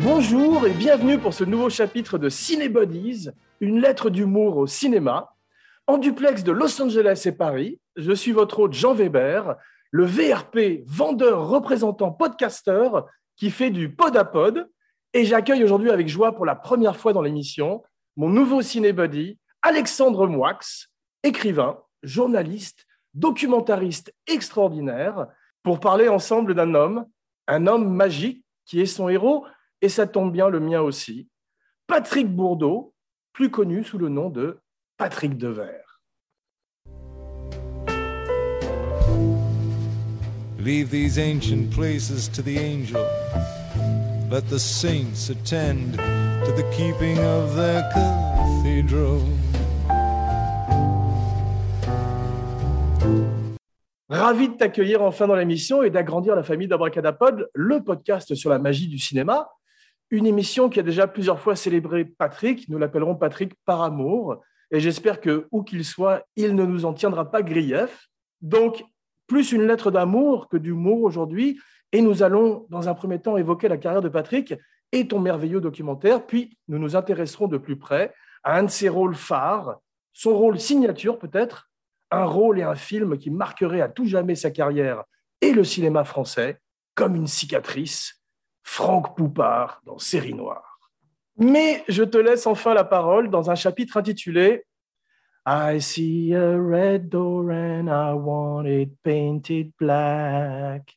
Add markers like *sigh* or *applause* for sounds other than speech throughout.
Bonjour et bienvenue pour ce nouveau chapitre de Cinébodies, une lettre d'humour au cinéma. En duplex de Los Angeles et Paris, je suis votre hôte Jean Weber, le VRP, vendeur, représentant, podcasteur qui fait du pod à pod. Et j'accueille aujourd'hui avec joie pour la première fois dans l'émission mon nouveau cinébody, Alexandre Moix, écrivain, journaliste, documentariste extraordinaire, pour parler ensemble d'un homme, un homme magique qui est son héros, et ça tombe bien le mien aussi, Patrick Bourdeau, plus connu sous le nom de Patrick Devers. Leave these ancient places to the angels. Let the saints attend to the keeping of their cathedral. Ravi de t'accueillir enfin dans l'émission et d'agrandir la famille d'Abracadapod, le podcast sur la magie du cinéma. Une émission qui a déjà plusieurs fois célébré Patrick. Nous l'appellerons Patrick par amour. Et j'espère que, où qu'il soit, il ne nous en tiendra pas grief. Donc, plus une lettre d'amour que d'humour aujourd'hui. Et nous allons, dans un premier temps, évoquer la carrière de Patrick et ton merveilleux documentaire. Puis, nous nous intéresserons de plus près à un de ses rôles phares, son rôle signature peut-être, un rôle et un film qui marquerait à tout jamais sa carrière et le cinéma français, comme une cicatrice, Franck Poupard dans Série Noire. Mais je te laisse enfin la parole dans un chapitre intitulé I see a red door and I want it painted black.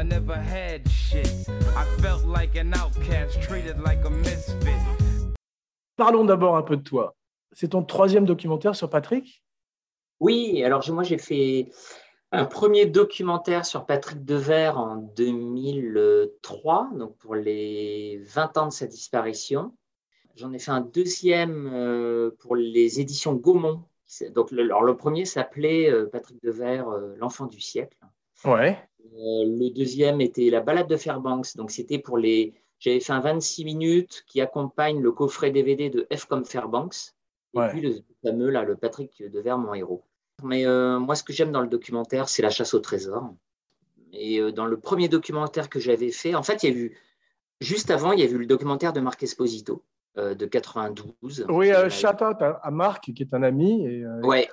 I never had shit. I felt like an outcast, treated like a misfit. Parlons d'abord un peu de toi. C'est ton troisième documentaire sur Patrick? Oui, alors moi j'ai fait un premier documentaire sur Patrick Devers en 2003, donc pour les 20 ans de sa disparition. J'en ai fait un deuxième euh, pour les éditions Gaumont. Donc, le, alors le premier s'appelait euh, Patrick Devers, euh, l'enfant du siècle. Ouais. le deuxième était La balade de Fairbanks. Donc, c'était pour les. J'avais fait un 26 minutes qui accompagne le coffret DVD de F comme Fairbanks. Et Ouais. puis le fameux, là, le Patrick Devers, mon héros. Mais euh, moi, ce que j'aime dans le documentaire, c'est la chasse au trésor. Et euh, dans le premier documentaire que j'avais fait, en fait, il y a eu, juste avant, il y a eu le documentaire de Marc Esposito euh, de 92. Oui, shout out à, à Marc, qui est un ami. Et, Ouais,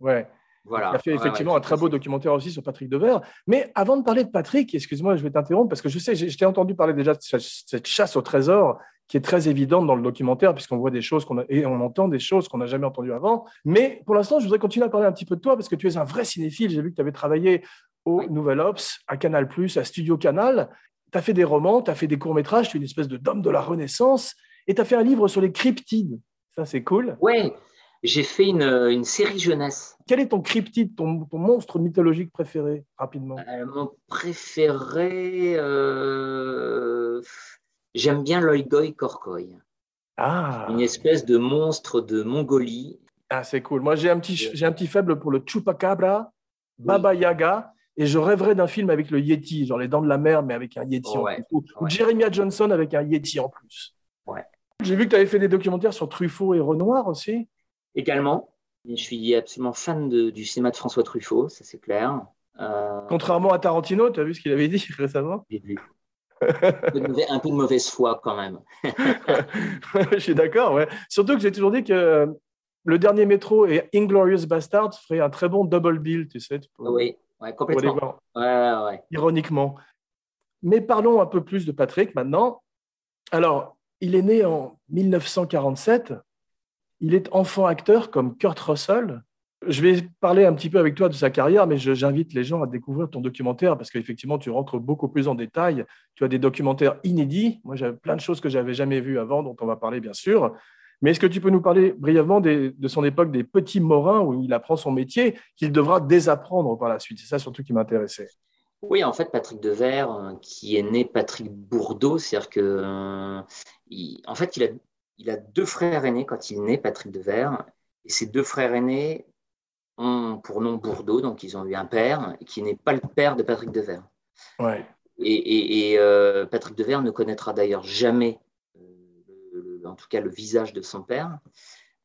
ouais. Voilà. Il a fait effectivement ouais, un très beau documentaire aussi sur Patrick Devers. Mais avant de parler de Patrick, excuse-moi, je vais t'interrompre parce que je sais, j'ai- je t'ai entendu parler déjà de cette chasse au trésor qui est très évidente dans le documentaire puisqu'on voit des choses qu'on a, et on entend des choses qu'on n'a jamais entendues avant. Mais pour l'instant, je voudrais continuer à parler un petit peu de toi parce que tu es un vrai cinéphile. J'ai vu que tu avais travaillé au Oui. Nouvel Ops, à Canal+, à Studio Canal. Tu as fait des romans, tu as fait des courts-métrages, tu es une espèce de d'homme de la Renaissance et tu as fait un livre sur les cryptides. Ça, c'est cool. Ouais, j'ai fait une, une série jeunesse. Quel est ton cryptide, ton, ton monstre mythologique préféré, rapidement? Euh, mon préféré, euh, j'aime bien l'Oigoy Korkoy, Ah, une espèce de monstre de Mongolie. ah c'est cool. Moi, j'ai un, petit, j'ai un petit faible pour le Chupacabra, Baba Yaga, et je rêverais d'un film avec le Yeti, genre les dents de la mer, mais avec un Yeti Ouais, en plus. Ou, ou ouais. Jeremiah Johnson avec un Yeti en plus. Ouais. J'ai vu que tu avais fait des documentaires sur Truffaut et Renoir aussi. Également, je suis absolument fan de- du cinéma de François Truffaut, ça c'est clair. Euh, Contrairement à Tarantino, tu as vu ce qu'il avait dit *laughs* récemment? Un, peu de mauvais- un peu de mauvaise foi quand même. *laughs* Je suis d'accord, ouais. Surtout que j'ai toujours dit que euh, le dernier métro et Inglorious Bastard ferait un très bon double bill, tu sais, pour, Oui, ouais, pour les complètement. voir. Ouais, ouais. ironiquement. Mais parlons un peu plus de Patrick maintenant. Alors, il est né en 1947. Il est enfant acteur comme Kurt Russell. Je vais parler un petit peu avec toi de sa carrière, mais j'invite les gens à découvrir ton documentaire parce qu'effectivement, tu rentres beaucoup plus en détail. Tu as des documentaires inédits. Moi, j'avais plein de choses que j'avais jamais vues avant, dont on va parler bien sûr. Mais est-ce que tu peux nous parler brièvement de son époque des petits morins où il apprend son métier qu'il devra désapprendre par la suite? C'est ça surtout qui m'intéressait. Oui, en fait, Patrick Devers, euh, qui est né Patrick Bourdeau, c'est-à-dire que, euh, en fait, il a, il a deux frères aînés quand il né, Patrick Devers, et ces deux frères aînés ont pour nom Bourdeau, donc ils ont eu un père qui n'est pas le père de Patrick Devers. Ouais. Et, et- et, euh, Patrick Devers ne connaîtra d'ailleurs jamais, euh, le- en tout cas, le visage de son père.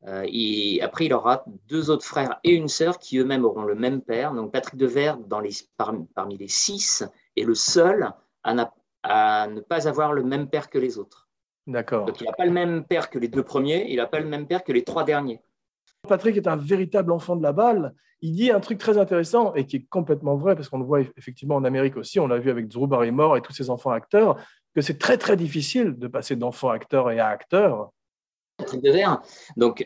Euh, et après, il aura deux autres frères et une sœur qui eux-mêmes auront le même père. Donc Patrick Devers, dans les, parmi, parmi, les six, est le seul à, à, ne pas avoir le même père que les autres. D'accord. Donc il n'a pas le même père que les deux premiers, il n'a pas le même père que les trois derniers. Patrick est un véritable enfant de la balle. Il dit un truc très intéressant et qui est complètement vrai, parce qu'on le voit effectivement en Amérique aussi, on l'a vu avec Drew Barrymore et tous ses enfants acteurs, que c'est très très difficile de passer d'enfant acteur et à acteur. Patrick Devers, donc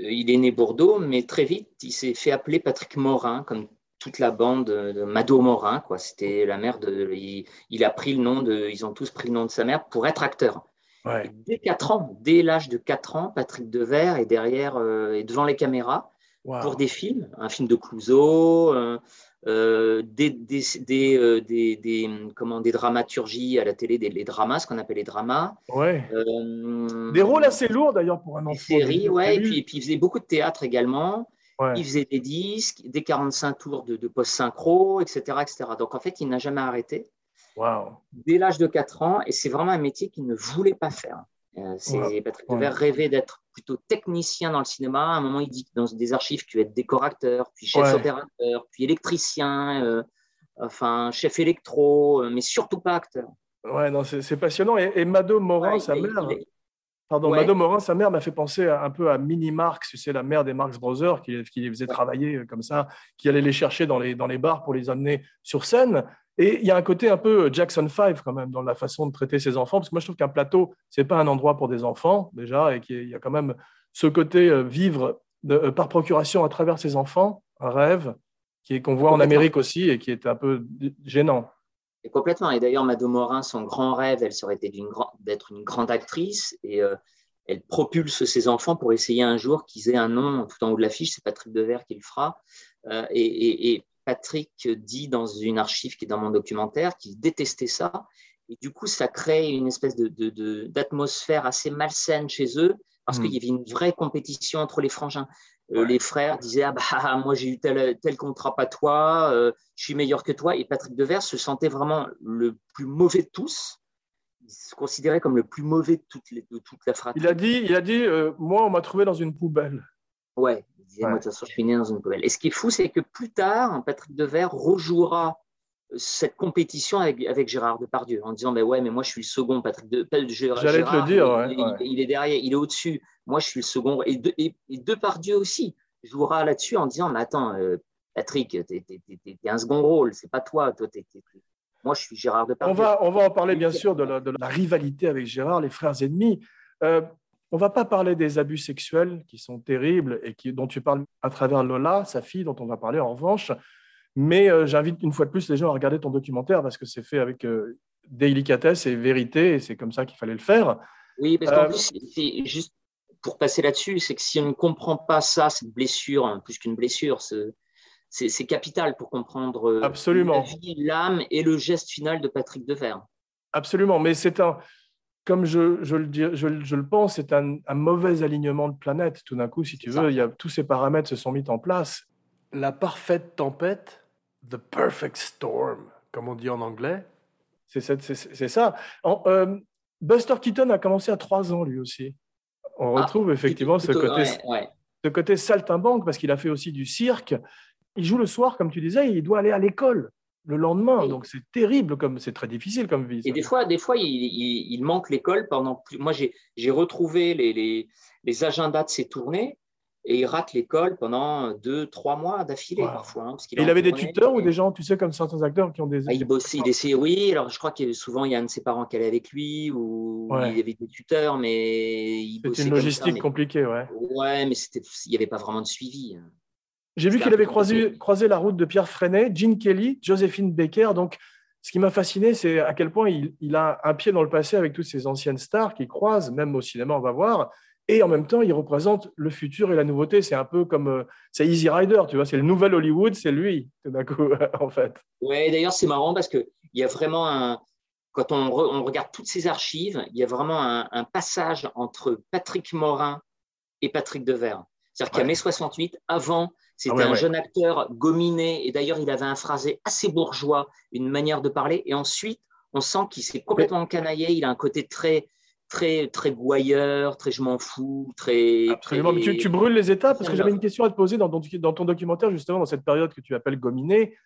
euh, il est né Bordeaux, mais très vite, il s'est fait appeler Patrick Morin, comme toute la bande de Mado Morin. Quoi. C'était la mère de. Il, a pris le nom de. Ils ont tous pris le nom de sa mère pour être acteur. Dès 4 ans, dès l'âge de 4 ans, Patrick Devers est derrière euh, est devant les caméras pour des films, un film de Clouseau, euh, euh, des, des, des, des, comment, des dramaturgies à la télé, des, les dramas, ce qu'on appelle les dramas. Ouais. des rôles assez lourds d'ailleurs pour un enfant. Des séries, ouais, et puis, et puis il faisait beaucoup de théâtre également. Il faisait des disques, des 45 tours de, de post-synchro, etc., etc. Donc en fait, il n'a jamais arrêté dès l'âge de 4 ans, et c'est vraiment un métier qu'il ne voulait pas faire. Euh, Patrick Devers rêvait d'être plutôt technicien dans le cinéma. À un moment, il dit que dans des archives, tu vas être décorateur, puis chef opérateur, puis électricien, euh, enfin chef électro, euh, mais surtout pas acteur. Ouais, non, c'est passionnant. Et, Mado Morin, sa mère, pardon, Mado Morin, sa mère m'a fait penser un peu à Minnie Marx, c'est la mère des Marx Brothers qui, qui, les faisait travailler comme ça, qui allait les chercher dans les, dans les bars pour les amener sur scène. Et il y a un côté un peu Jackson 5 quand même dans la façon de traiter ses enfants, parce que moi je trouve qu'un plateau, c'est pas un endroit pour des enfants déjà, et qu'il y a quand même ce côté euh, vivre euh, par procuration à travers ses enfants, un rêve, qui qu'on voit en Amérique aussi et qui est un peu gênant. Et complètement. Et d'ailleurs, Mado Morin, son grand rêve, elle serait d'être une grande actrice et euh, elle propulse ses enfants pour essayer un jour qu'ils aient un nom tout en haut de l'affiche. C'est Patrick Devers qui le fera. et, et, Patrick dit dans une archive qui est dans mon documentaire qu'il détestait ça. Et du coup, ça crée une espèce d'atmosphère de, assez malsaine chez eux parce hmm. qu'il y avait une vraie compétition entre les frangins. Euh, les frères disaient ah bah *laughs* moi j'ai eu tel, tel contrat pas toi, euh, je suis meilleur que toi. Et Patrick Devers se sentait vraiment le plus mauvais de tous. Il se considérait comme le plus mauvais de toute, toute la fratrie. Il a dit, il a dit euh, moi on m'a trouvé dans une poubelle. Ouais, moi, de toute façon, je suis né dans une poubelle. Et ce qui est fou, c'est que plus tard, Patrick Devers rejouera euh, cette compétition avec, avec, Gérard Depardieu en disant ben ouais mais moi je suis le second Patrick de j'allais te le dire il, est derrière il est au-dessus. Moi je suis le second. Et, de, et, Depardieu aussi jouera là-dessus en disant mais attends euh, Patrick t'es es, un second rôle c'est pas toi toi moi je suis Gérard Depardieu. on va on va en parler bien sûr de la, de la rivalité avec Gérard les frères ennemis. Euh, on va pas parler des abus sexuels qui sont terribles et qui, dont tu parles à travers Lola, sa fille, dont on va parler en revanche. Mais euh, j'invite une fois de plus les gens à regarder ton documentaire parce que c'est fait avec euh, délicatesse et vérité et c'est comme ça qu'il fallait le faire. Oui, parce qu'en euh, plus, c'est juste pour passer là-dessus, c'est que si on ne comprend pas ça, cette blessure, hein, plus qu'une blessure, c'est capital pour comprendre Absolument. l'âme et le geste final de Patrick Devers. Absolument, mais c'est un, comme je, le, je, le pense, c'est un, mauvais alignement de planètes. Tout d'un coup, si tu veux, il y a, tous ces paramètres se sont mis en place. La parfaite tempête, the perfect storm, comme on dit en anglais, c'est ça. Euh, Buster Keaton a commencé à trois ans, lui aussi. On ah, retrouve effectivement ce, côté, ce côté saltimbanque, parce qu'il a fait aussi du cirque. Il joue le soir, comme tu disais, il doit aller à l'école le lendemain. Donc c'est terrible, comme c'est très difficile comme vie. Et des fois, des fois, il, manque l'école pendant. Plus... Moi, j'ai retrouvé les, les, agendas de ses tournées et il rate l'école pendant deux, trois mois d'affilée parfois. Hein, il, avait des tuteurs ou des gens, tu sais, comme certains acteurs qui ont des. Ah, il bossait, il essayait, oui. Alors je crois que souvent il y a un de ses parents qui allait avec lui ou il y avait des tuteurs, mais il C'était une logistique compliquée, ouais. Ouais, mais il n'y avait pas vraiment de suivi. Hein. J'ai vu qu'il avait croisé, croisé, la route de Pierre Freinet, Gene Kelly, Josephine Baker. Donc, ce qui m'a fasciné, c'est à quel point il, a un pied dans le passé avec toutes ces anciennes stars qu'il croise, même au cinéma, on va voir. Et en même temps, il représente le futur et la nouveauté. C'est un peu comme. Euh, c'est Easy Rider, tu vois. C'est le nouvel Hollywood, c'est lui, tout d'un coup, *laughs* en fait. Ouais, d'ailleurs, c'est marrant parce qu'il y a vraiment un. Quand on, regarde toutes ces archives, il y a vraiment un, passage entre Patrick Morin et Patrick Devers. C'est-à-dire qu'à mai 68, avant c'était ah un jeune acteur gominé, et d'ailleurs, il avait un phrasé assez bourgeois, une manière de parler. Et ensuite, on sent qu'il s'est complètement canaillé. Il a un côté très, très, très gouailleur, très je m'en fous, très. Absolument. très- Mais tu, tu brûles les étapes parce que j'avais une question à te poser dans ton, dans ton documentaire, justement, dans cette période que tu appelles gominé.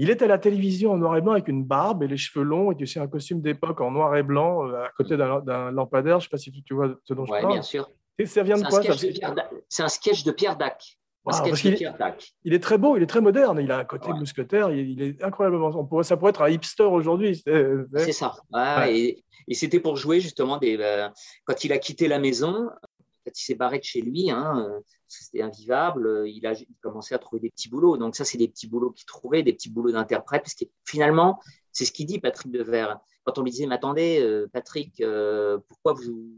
Il est à la télévision en noir et blanc avec une barbe et les cheveux longs et tu sais, un costume d'époque en noir et blanc euh, à côté d'un lampadaire. Je ne sais pas si tu, tu vois ce dont je parle. bien sûr. Et ça vient de quoi. C'est un sketch de Pierre Dac. Wow, parce qu'il-. Il est très beau, il est très moderne. Il a un côté Ouais. mousquetaire. Il, il est incroyablement. On pourrait, ça pourrait être un hipster aujourd'hui. c'est- ça. Ouais. Et, et c'était pour jouer justement des. euh, quand il a quitté la maison, quand il s'est barré de chez lui, hein, euh, c'était invivable. euh, Il a il commençait à trouver des petits boulots. Donc ça, c'est des petits boulots qu'il trouvait, des petits boulots d'interprète, parce que finalement, c'est ce qu'il dit Patrick Devers. Quand on lui disait, mais attendez, euh, Patrick, euh, pourquoi vous,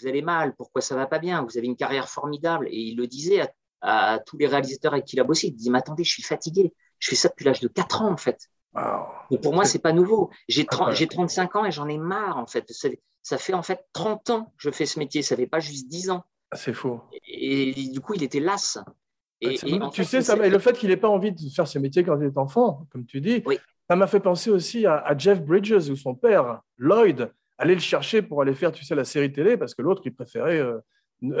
vous allez mal? Pourquoi ça va pas bien? Vous avez une carrière formidable. Et il le disait à, à tous les réalisateurs avec qui il a bossé. Il dit, mais attendez, je suis fatigué. Je fais ça depuis l'âge de 4 ans, en fait. Wow. Mais pour moi, c'est pas nouveau. J'ai 30 Incroyable. j'ai 35 ans et j'en ai marre, en fait. Ça, ça fait en fait 30 ans que je fais ce métier. Ça fait pas juste 10 ans. C'est faux. Et, du coup, il était las. Et, en tu fait, sais, ça, le fait qu'il n'ait pas envie de faire ce métier quand il est enfant, comme tu dis, Oui. ça m'a fait penser aussi à, à Jeff Bridges, où son père, Lloyd, allait le chercher pour aller faire, tu sais, la série télé, parce que l'autre, il préférait euh,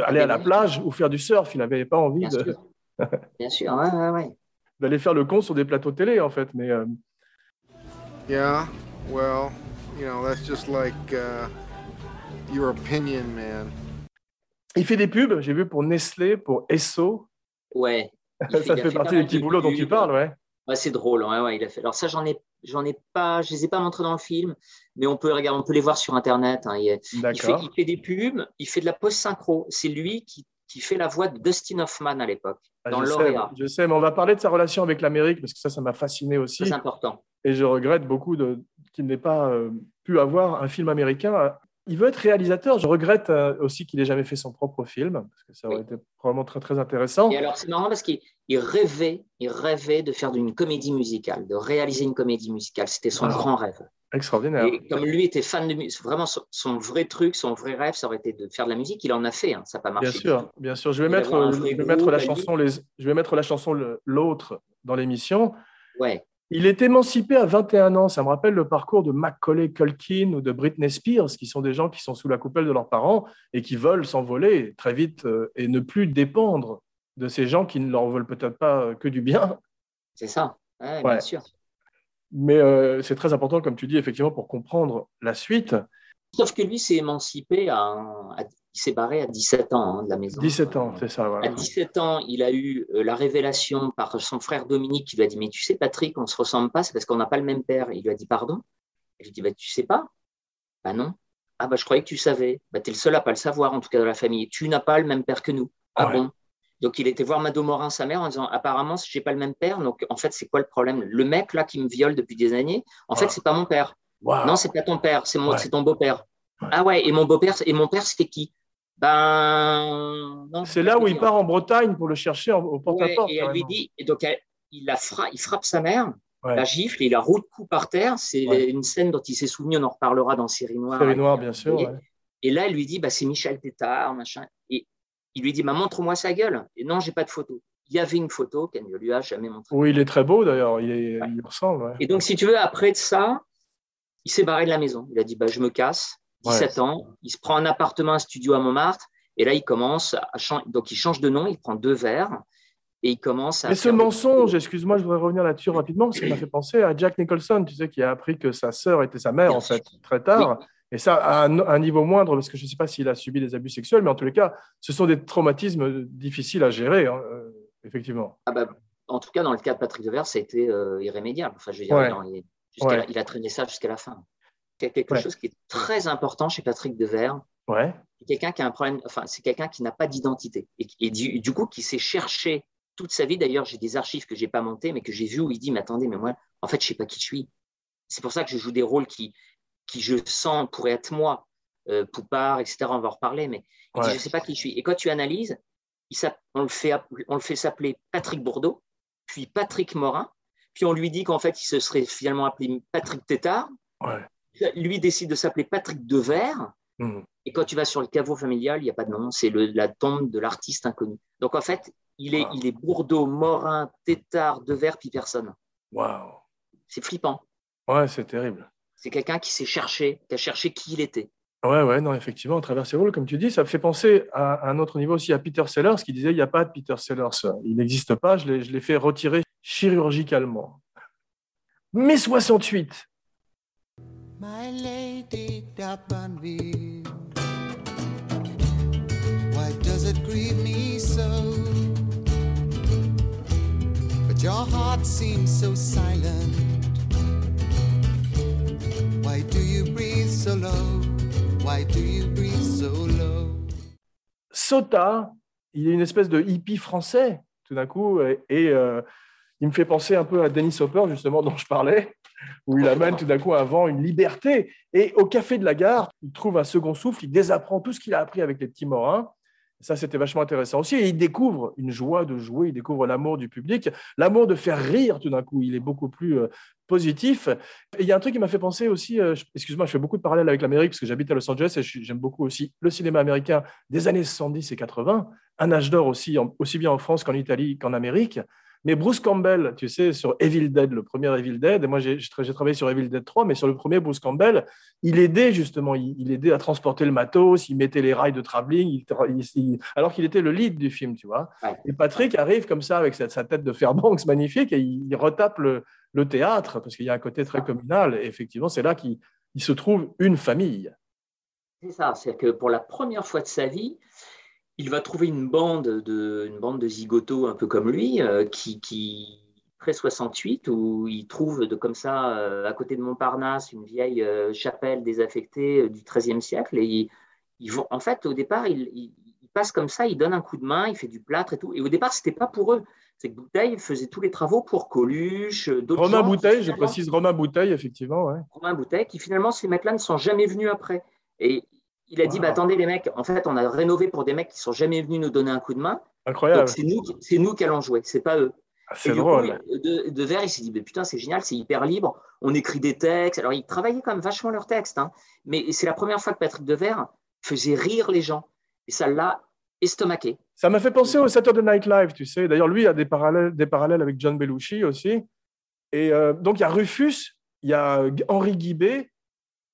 aller à la plage ou faire du surf. Il n'avait pas envie Bien de- sûr. *laughs* Bien sûr, ouais, ouais, ouais. d'aller faire le con sur des plateaux télé, en fait. Mais euh, Yeah, well, you know, that's just like uh, your opinion, man. il fait des pubs, j'ai vu pour Nestlé, pour Esso. Ouais. Il *laughs* ça fait partie des petits boulots dont tu parles, ouais. Ouais, c'est drôle. Ouais, ouais, il a fait. Alors ça, j'en ai, j'en ai pas, je les ai pas montrés dans le film, mais on peut regarder, on peut les voir sur internet. hein. Il, il fait, D'accord. il fait des pubs, il fait de la post synchro. C'est lui qui, qui fait la voix de Dustin Hoffman à l'époque Ah, dans je, sais, je sais, mais on va parler de sa relation avec l'Amérique, parce que ça, ça m'a fasciné aussi. Très important. Et je regrette beaucoup de, qu'il n'ait pas euh, pu avoir un film américain. Il veut être réalisateur. Je regrette euh, aussi qu'il n'ait jamais fait son propre film, parce que ça aurait Oui. été probablement très, très intéressant. Et alors, c'est marrant parce qu'il il rêvait, il rêvait de faire une comédie musicale, de réaliser une comédie musicale. C'était son grand rêve. Extraordinaire. Et comme lui était fan de musique, vraiment son, son vrai truc, son vrai rêve, ça aurait été de faire de la musique. Il en a fait, hein, ça n'a pas marché. Bien sûr, bien sûr. Je vais Et mettre, je la chanson, les, je vais mettre la chanson l'autre dans l'émission. Ouais, Il est émancipé à 21 ans. Ça me rappelle le parcours de Macaulay Culkin ou de Britney Spears, qui sont des gens qui sont sous la coupelle de leurs parents et qui veulent s'envoler très vite euh, et ne plus dépendre de ces gens qui ne leur veulent peut-être pas euh, que du bien. c'est ça. Ouais, Ouais. Bien sûr. Mais euh, c'est très important, comme tu dis, effectivement, pour comprendre la suite. Sauf que lui s'est émancipé, à, à- il s'est barré à 17 ans hein, de la maison. 17 ans, c'est ça. À Voilà. 17 ans, il a eu euh, la révélation par son frère Dominique qui lui a dit Mais tu sais, Patrick, on ne se ressemble pas, c'est parce qu'on n'a pas le même père. Il lui a dit Pardon? Il lui a dit bah, Tu sais pas? Bah non. Ah, bah je croyais que tu savais. Bah, tu es le seul à pas le savoir, en tout cas dans la famille. Tu n'as pas le même père que nous. Ah Ouais. bon? Donc il était voir Mado Morin, sa mère, en disant Apparemment, j'ai pas le même père. Donc en fait, c'est quoi le problème? Le mec là qui me viole depuis des années, en fait, Ouais. c'est pas mon père. Waouh. Non, c'est pas ton père, c'est Ouais. c'est ton beau-père. Ouais. Ah ouais, et mon beau-père, et mon père, c'était qui? Ben. C'est là où il part en Bretagne pour le chercher au Ouais, porte-à-porte. et elle lui dit, et donc elle- il, la fra- il frappe sa mère, Ouais. la gifle, et il la roule de coups par terre. C'est Ouais. une scène dont il s'est souvenu, on en reparlera dans Série Noire. Série noire, bien sûr. Et, là, elle lui dit, bah, c'est Michel Tétard, machin. Et il lui dit, bah, montre-moi sa gueule. Et non, j'ai pas de photo. Il y avait une photo qu'elle ne lui a jamais montrée. Oui, il est très beau d'ailleurs. Il, est- Ouais. il ressemble. Et donc, si tu veux, après de ça, il s'est barré de la maison. Il a dit, bah, je me casse. 17 ans, il se prend un appartement, un studio à Montmartre. Et là, il commence à changer. Donc, il change de nom, il prend deux verres et il commence à. Mais ce mensonge, excuse-moi, je voudrais revenir là-dessus rapidement, parce que ça m'a fait penser à Jack Nicholson, tu sais, qui a appris que sa sœur était sa mère, Bien en fait, très tard. Et ça, à un, un niveau moindre, parce que je ne sais pas s'il a subi des abus sexuels, mais en tous les cas, ce sont des traumatismes difficiles à gérer, hein, euh, effectivement. Ah bah, en tout cas, dans le cas de Patrick Devers, ça a été euh, irrémédiable. Enfin, je veux dire, Ouais. Ouais. il a traîné ça jusqu'à la fin. Il y a quelque Ouais. chose qui est très important chez Patrick Devers. Ouais, C'est quelqu'un qui a un problème, enfin, c'est quelqu'un qui n'a pas d'identité. Et, et du, du coup, qui s'est cherché toute sa vie. D'ailleurs, j'ai des archives que j'ai pas montées, mais que j'ai vues où il dit, mais attendez, mais moi, en fait, je sais pas qui je suis. C'est pour ça que je joue des rôles qui, qui je sens pourraient être moi. Euh, Poupard, etc. On va en reparler, mais il dit, Ouais. je sais pas qui je suis. Et quand tu analyses, il on le fait, app- on le fait s'appeler Patrick Bourdeau, puis Patrick Morin, puis on lui dit qu'en fait, il se serait finalement appelé Patrick Tétard. ouais. Lui décide de s'appeler Patrick Devers. Mhm. Et quand tu vas sur le caveau familial, il n'y a pas de nom, c'est la tombe de l'artiste inconnu. Donc en fait, il est, Wow. il est Bourdeau, Morin, Tétard, Devers, puis personne. Waouh. C'est flippant. Ouais, c'est terrible. C'est quelqu'un qui s'est cherché, qui a cherché qui il était. Ouais, ouais, non, effectivement, à travers ses rôles, comme tu dis, ça me fait penser à un autre niveau aussi à Peter Sellers qui disait il n'y a pas de Peter Sellers, il n'existe pas, je l'ai fait retirer chirurgicalement. Mai 68. My lady d'Abanville, why does it grieve me so? But your heart seems so silent. Why do you breathe so low? Why do you breathe so low? Sota, il est une espèce de hippie français, tout d'un coup, et, euh, il me fait penser un peu à Dennis Hopper, justement, dont je parlais, où il amène tout d'un coup un vent, une liberté. Et au café de la gare, il trouve un second souffle, il désapprend tout ce qu'il a appris avec les petits morins. Ça, c'était vachement intéressant aussi. Et il découvre une joie de jouer, il découvre l'amour du public, l'amour de faire rire tout d'un coup. Il est beaucoup plus euh, positif. Il y a un truc qui m'a fait penser aussi, euh, excuse-moi, je fais beaucoup de parallèles avec l'Amérique parce que j'habite à Los Angeles et j'aime beaucoup aussi le cinéma américain des années 70 et 80, un âge d'or aussi, aussi bien en France qu'en Italie qu'en Amérique. Mais Bruce Campbell, tu sais, sur Evil Dead, le premier Evil Dead, et moi j'ai travaillé sur Evil Dead 3, mais sur le premier, Bruce Campbell, il aidait justement, il, aidait à transporter le matos, il mettait les rails de travelling, alors qu'il était le lead du film, tu vois. Et Patrick arrive comme ça avec sa, tête de Fairbanks magnifique et il, retape le, théâtre, parce qu'il y a un côté très communal, et effectivement, c'est là qu'il se trouve une famille. C'est ça, c'est que pour la première fois de sa vie, il va trouver une bande de, une bande de zigotos un peu comme lui, euh, qui, qui après 68, où il trouve de, comme ça, euh, à côté de Montparnasse, une vieille euh, chapelle désaffectée du XIIIe siècle. Et ils, vont, en fait, au départ, il, il, passe comme ça, il donne un coup de main, il fait du plâtre et tout. Et au départ, c'était pas pour eux. C'est que Bouteille faisait tous les travaux pour Coluche, d'autres Romain Bouteille, je précise Romain Bouteille, effectivement. Ouais. Romain Bouteille, qui finalement, ces mecs-là ne sont jamais venus après. Et il a dit bah, attendez, les mecs, en fait, on a rénové pour des mecs qui sont jamais venus nous donner un coup de main. Incroyable. C'est nous, c'est nous qui allons jouer, c'est pas eux. Ah, c'est drôle. de, de Verre, il s'est dit putain, c'est génial, c'est hyper libre. On écrit des textes. Alors, ils travaillaient quand même vachement leurs textes, hein. mais c'est la première fois que Patrick Devers faisait rire les gens. Et ça l'a estomaqué. Ça m'a fait penser au Saturday Night Live, tu sais. D'ailleurs, lui, il a des parallèles, des parallèles avec John Belushi aussi. Et euh, donc, il y a Rufus, il y a Henri Guibé,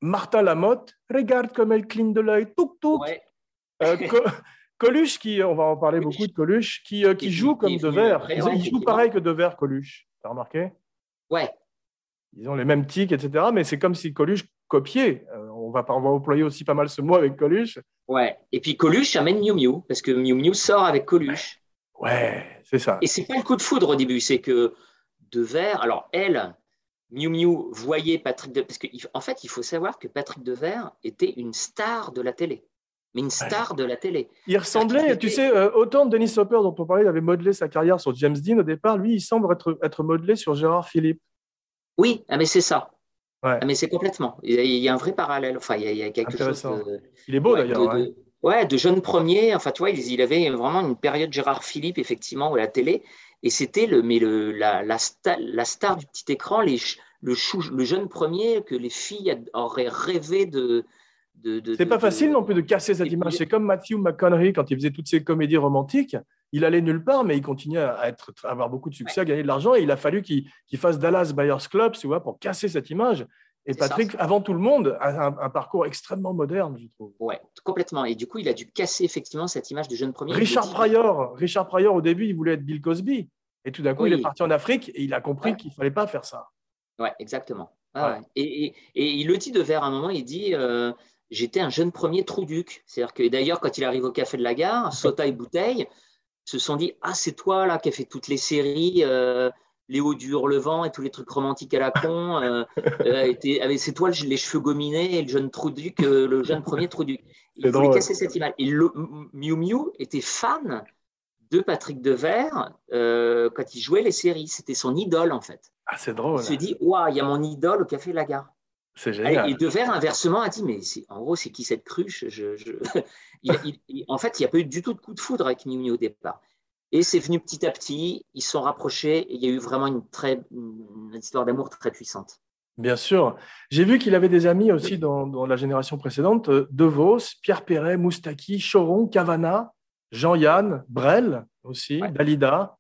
Martin Lamotte, regarde comme elle cligne de l'œil, tout, tout. Euh, *laughs* Coluche, qui, on va en parler beaucoup de Coluche, qui, euh, qui joue comme De Verre. Il, joue pareil que De Verre, Coluche. T'as remarqué? Ouais. Ils ont les mêmes tics, etc. Mais c'est comme si Coluche copiait. Euh, on, va, on va employer aussi pas mal ce mot avec Coluche. Ouais. Et puis Coluche amène Miu Miu, parce que Miu Miu sort avec Coluche. Ouais, c'est ça. Et c'est pas le coup de foudre au début, c'est que De Verre, alors elle, Miu Miu voyait Patrick de... Parce qu'en en fait, il faut savoir que Patrick Devers était une star de la télé. Mais une star de la télé. Il ressemblait, tu sais, euh, autant de Dennis Hopper dont on parlait, il avait modelé sa carrière sur James Dean au départ, lui, il semble être, être modelé sur Gérard Philippe. Oui, ah, mais c'est ça. Ah, mais c'est complètement. Il y, a, un vrai parallèle. Enfin, il y a, quelque chose. il est beau d'ailleurs. Ouais. De, jeune premier. Enfin, tu vois, il, il, avait vraiment une période Gérard Philippe, effectivement, à la télé. Et c'était le, mais le, la, la, la, star du petit écran, les, le, chou, le jeune premier que les filles auraient rêvé de. de, de c'est pas facile non plus de casser cette image. C'est comme Matthew McConaughey quand il faisait toutes ces comédies romantiques. Il allait nulle part, mais il continuait à, être, à avoir beaucoup de succès, à gagner de l'argent. Et il a fallu qu'il fasse Dallas Buyers Club, tu vois, pour casser cette image. Et Patrick, avant tout le monde, a un, parcours extrêmement moderne, je trouve. Ouais, complètement. Et du coup, il a dû casser effectivement cette image de jeune premier. Richard Pryor, Richard Pryor, au début, il voulait être Bill Cosby. Et tout d'un coup, il est parti en Afrique et il a compris qu'il ne fallait pas faire ça. Ouais, exactement. Ah et, il le dit de vers un moment, il dit euh, J'étais un jeune premier Trouduc. C'est-à-dire que d'ailleurs, quand il arrive au café de la gare, Sota et Bouteille se sont dit Ah, c'est toi là qui as fait toutes les séries. Euh, Léo du Hurlevent et tous les trucs romantiques à la con. Euh, euh c'est toi les cheveux gominés et le jeune Trouduc, euh, le jeune premier Trouduc. Il voulait casser cette image. Et Miu Miu était fan de Patrick Devers euh, quand il jouait les séries. C'était son idole en fait. Ah, c'est drôle. Il se dit Waouh, il y a mon idole au Café de la Gare. C'est génial. Et, Devers, inversement, a dit Mais en gros, c'est qui cette cruche? *laughs* En fait, il n'y a pas eu du tout de coup de foudre avec Miu Miu au départ. Et c'est venu petit à petit, ils se sont rapprochés et il y a eu vraiment une, très, une histoire d'amour très puissante. Bien sûr. J'ai vu qu'il avait des amis aussi dans, la génération précédente euh, De Vos, Pierre Perret, Moustaki, Choron, Cavana, Jean-Yann, Brel aussi, Dalida.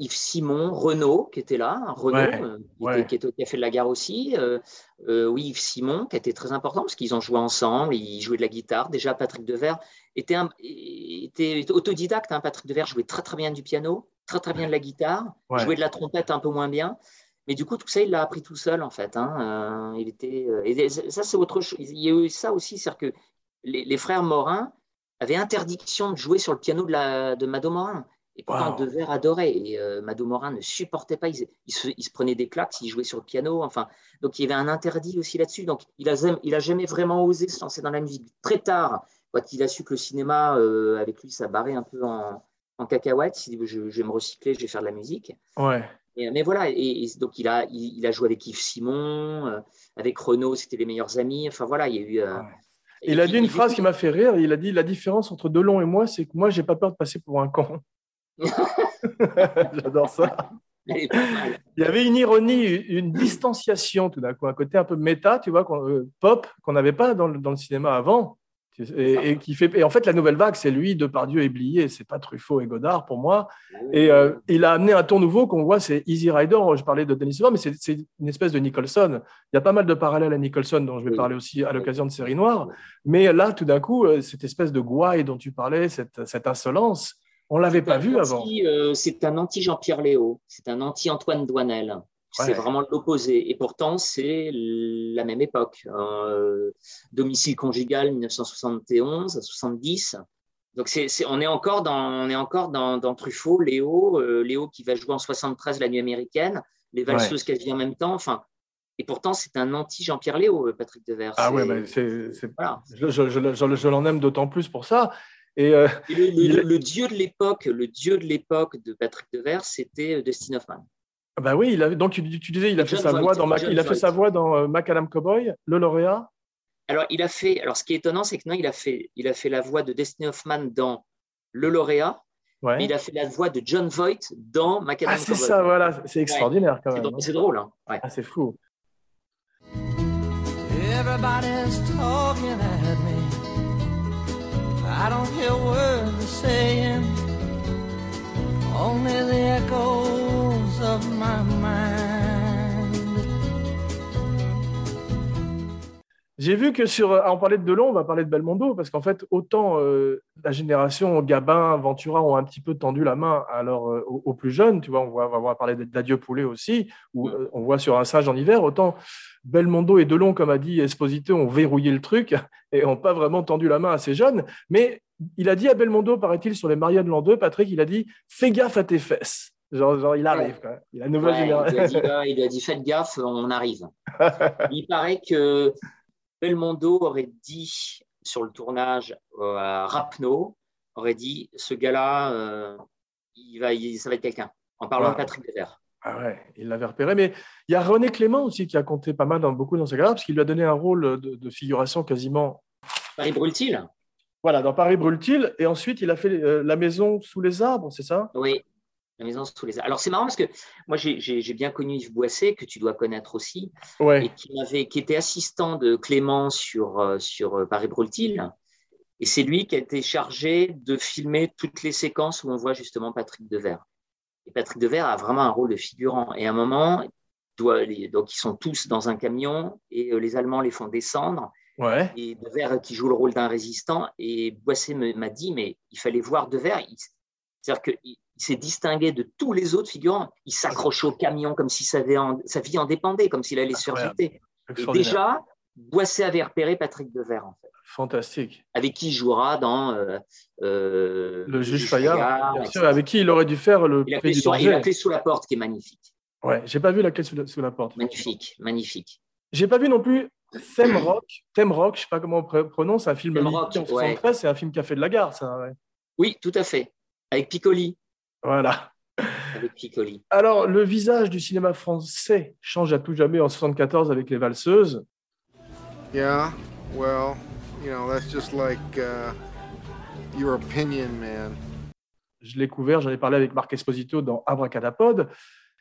Yves Simon, Renaud qui était là, hein, Renaud Ouais, euh, qui, ouais. était, qui était au Café de la Gare aussi. euh, euh, oui, Yves Simon qui était très important parce qu'ils ont joué ensemble, ils jouaient de la guitare. Déjà, Patrick Devers était, un- était autodidacte. hein. Patrick Devers jouait très très bien du piano, très très bien de la guitare, Ouais. jouait de la trompette un peu moins bien. Mais du coup, tout ça, il l'a appris tout seul en fait. hein. Euh, il était, euh, et ça, c'est autre chose. Il y a eu ça aussi, c'est-à-dire que les, les frères Morin avaient interdiction de jouer sur le piano de, la, de Mado Morin. Et pourtant, Wow. Devers adorait. Et euh, Mado Morin ne supportait pas. Il, se- il se, il se prenait des claques s'il jouait sur le piano. Enfin, donc, il y avait un interdit aussi là-dessus. Donc, il a, zam- il a jamais vraiment osé se lancer dans la musique. Très tard, quand il a su que le cinéma, euh, avec lui, ça barrait un peu en, en cacahuète, il dit je, je vais me recycler, je vais faire de la musique. Ouais. Et- mais voilà, et, et donc il a, il, il a joué avec Yves Simon, euh, avec Renaud, c'était les meilleurs amis. Enfin voilà, il y a eu. euh, Ouais. et Il a dit une phrase qui m'a fait rire. Il a dit la différence entre Delon et moi, c'est que moi, j'ai pas peur de passer pour un con. *laughs* *laughs* J'adore ça. Il y avait une ironie, une distanciation tout d'un coup, un côté un peu méta, tu vois, pop, qu'on n'avait pas dans le, dans le cinéma avant. Et, et qui fait, et en fait, la nouvelle vague, c'est lui, Depardieu et Blier, c'est pas Truffaut et Godard pour moi. Et euh, il a amené un ton nouveau qu'on voit, c'est Easy Rider. Je parlais de Denis Silva, mais c'est une espèce de Nicholson. Il y a pas mal de parallèles à Nicholson, dont je vais parler aussi à l'occasion de Série Noire. Mais là, tout d'un coup, euh, cette espèce de gouaille dont tu parlais, cette, cette insolence, on l'avait pas vu avant. euh, c'est un anti-Jean-Pierre Léo, c'est un anti-Antoine Douanel. C'est Ouais. vraiment l'opposé. Et pourtant, c'est la même époque. Euh, domicile conjugal 1971 à 70. Donc, c'est, c'est- on est encore dans, on est encore dans, dans Truffaut, Léo, euh, Léo qui va jouer en 73 la nuit américaine, les valseuses quasi en même temps. Enfin, et pourtant, c'est un anti-Jean-Pierre Léo, euh, Patrick Devers. Ah ouais, C'est- mais c'est, c'est- voilà. je, je, je, je- je l'en aime d'autant plus pour ça. Et euh, Et le, le- dieu de l'époque, le dieu de l'époque de Patrick Devers, c'était Dustin Hoffman. Bah oui, il donc tu, tu disais, il a fait sa voix dans Mac- il a fait sa voix dans euh, Macadam Cowboy, le lauréat. Alors, il a fait. Alors, ce qui est étonnant, c'est que non, il a fait, il a fait la voix de Dustin Hoffman dans Le Lauréat, Ouais. mais il a fait la voix de John Voight dans Macadam Ah, c'est Cowboy. ça, voilà, c'est extraordinaire quand C'est même. drôle- hein. C'est drôle, hein. Ouais. Ah, c'est fou. Everybody's talking at me. I don't hear words they're saying, only the echoes of my mind. J'ai vu que sur. ah, on parlait de Delon, on va parler de Belmondo, parce qu'en fait, autant euh, la génération Gabin, Ventura ont un petit peu tendu la main alors, euh, aux, aux plus jeunes, tu vois, on va, on va parler d'Adieu Poulet aussi, où Mm. euh, on voit sur un singe en hiver, autant Belmondo et Delon, comme a dit Esposito, ont verrouillé le truc *laughs* et n'ont pas vraiment tendu la main à ces jeunes. Mais il a dit à Belmondo, paraît-il, sur les Marias de l'an 2, Patrick, il a dit Fais gaffe à tes fesses. Genre, genre, il arrive, quoi. La nouvelle Ouais, il, a génération. dit, *laughs* ah, il a dit faites gaffe, on arrive. *laughs* il paraît que Belmondo aurait dit sur le tournage euh, à Rapno, aurait dit ce gars-là, euh, il va, il- ça va être quelqu'un. En parlant Ouais. de Patrick Devers. Ah ouais, il l'avait repéré. Mais il y a René Clément aussi qui a compté pas mal dans beaucoup dans sa carrière, parce qu'il lui a donné un rôle de, de figuration quasiment. Paris brûle-t-il? Voilà, dans Paris brûle-t-il. Et ensuite, il a fait euh, La maison sous les arbres, c'est ça? Oui, la maison sous les. Alors c'est marrant parce que moi j'ai bien connu Yves Boisset, que tu dois connaître aussi, et qui, m'avait- qui était assistant de Clément sur, euh, sur euh, Paris brûle-t-il. Et c'est lui qui a été chargé de filmer toutes les séquences où on voit justement Patrick Devers. Et Patrick Devers a vraiment un rôle de figurant. Et à un moment, doit, donc ils sont tous dans un camion et euh, les Allemands les font descendre. Ouais. Et Devers qui joue le rôle d'un résistant. Et Boisset m'a dit, mais il fallait voir Devers. C'est-à-dire qu'il il s'est distingué de tous les autres figurants. Il s'accrochait au camion comme si sa vie en, dépendait, comme s'il allait jeter. Et déjà, Boisset avait repéré Patrick Devers, en fait, Fantastique. avec qui il jouera dans euh, euh, Le juge Fayard, bien etc. sûr, avec qui il aurait dû faire le Il a, prix du sur, il danger. a fait sous la porte, qui est magnifique. Ouais, j'ai pas vu la clé sous la, sous la porte. Magnifique, magnifique. J'ai pas vu non plus Thème Rock. Thème Rock, je sais pas comment on pr- prononce, un film Thème Rock, en ouais. 73, c'est un film qui a fait de la gare, ça. ouais. Oui, tout à fait. Avec Piccoli. Voilà. Avec Piccoli. Alors, le visage du cinéma français change à tout jamais en 74 avec les valseuses. Yeah, well, you know, that's just like uh, your opinion, man. Je l'ai couvert, j'en ai parlé avec Marc Esposito dans Abracadapod.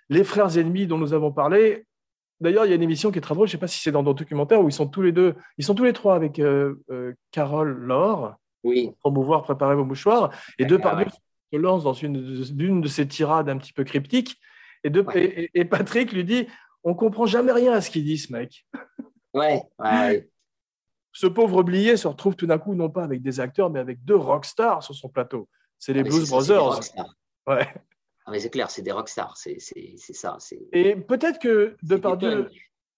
Les frères ennemis dont nous avons parlé. D'ailleurs, il y a une émission qui est très drôle, je ne sais pas si c'est dans ton documentaire, où ils sont tous les deux, ils sont tous les trois avec euh, euh, Carole Laure, Oui. promouvoir, préparer vos mouchoirs. Et deux par ouais. deux, se lance dans une, d'une de ces tirades un petit peu cryptiques. Et, de, Ouais. et, et Patrick lui dit On comprend jamais rien à ce qu'il dit, ce mec. Ouais, ouais. Ce pauvre Blier se retrouve tout d'un coup, non pas avec des acteurs, mais avec deux rockstars sur son plateau. C'est les Ah, Blues Brothers. Ouais. Ah, mais c'est clair, c'est des rockstars, c'est c'est- c'est ça. c'est- Et peut-être que Depardieu,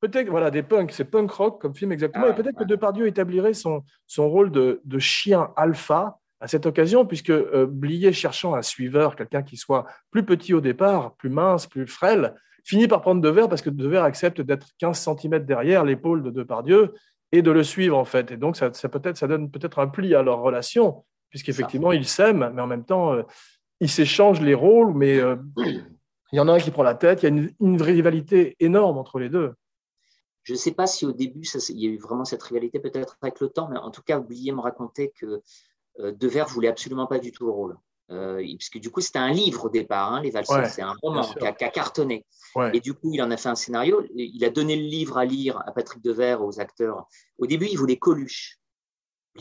peut-être, voilà, des punks, c'est punk rock comme film exactement, Ah et peut-être que. Depardieu établirait son, son rôle de, de chien alpha à cette occasion, puisque euh, Blier, cherchant un suiveur, quelqu'un qui soit plus petit au départ, plus mince, plus frêle, finit par prendre Devers parce que Devers accepte d'être 15 cm derrière l'épaule de Depardieu et de le suivre, en fait. Et donc, ça, ça, peut-être, ça donne peut-être un pli à leur relation, puisqu'effectivement, ils s'aiment, mais en même temps, euh, ils s'échangent les rôles, mais euh, il y en a un qui prend la tête, il y a une, une rivalité énorme entre les deux. Je ne sais pas si au début, ça, il y a eu vraiment cette rivalité, peut-être avec le temps, mais en tout cas, oubliez me raconter que euh, Devers voulait absolument pas du tout le rôle. Euh, parce que du coup, c'était un livre au départ, hein, Les Valseurs, Ouais, c'est un roman qui a, qui a cartonné. Ouais. Et du coup, il en a fait un scénario. Il a donné le livre à lire à Patrick Devers, aux acteurs. Au début, il voulait Coluche.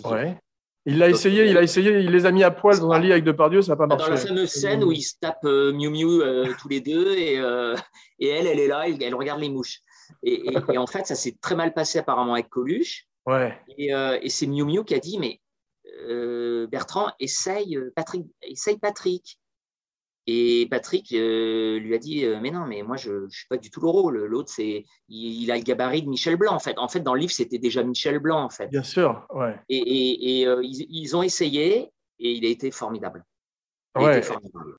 Ouais. Il l'a essayé, il a essayé, il les a mis à poil dans un lit avec Depardieu, ça n'a pas Dans marché. la fameuse scène où ils se tapent euh, Miu Miu euh, tous les deux et, euh, et elle, elle est là, elle, elle regarde les mouches. Et, et- et en fait, ça s'est très mal passé apparemment avec Coluche. Ouais. Et, et c'est Miu Miu qui a dit, mais euh, Bertrand, essaye euh, Patrick, essaye Patrick. Et Patrick euh, lui a dit, mais non, mais moi, je ne suis pas du tout le rôle. L'autre, c'est, il, il a le gabarit de Michel Blanc, en fait. En fait, dans le livre, c'était déjà Michel Blanc, en fait. Bien sûr, ouais. Et, et- et, euh, ils, ils ont essayé et il a été formidable. Il a Ouais. été formidable.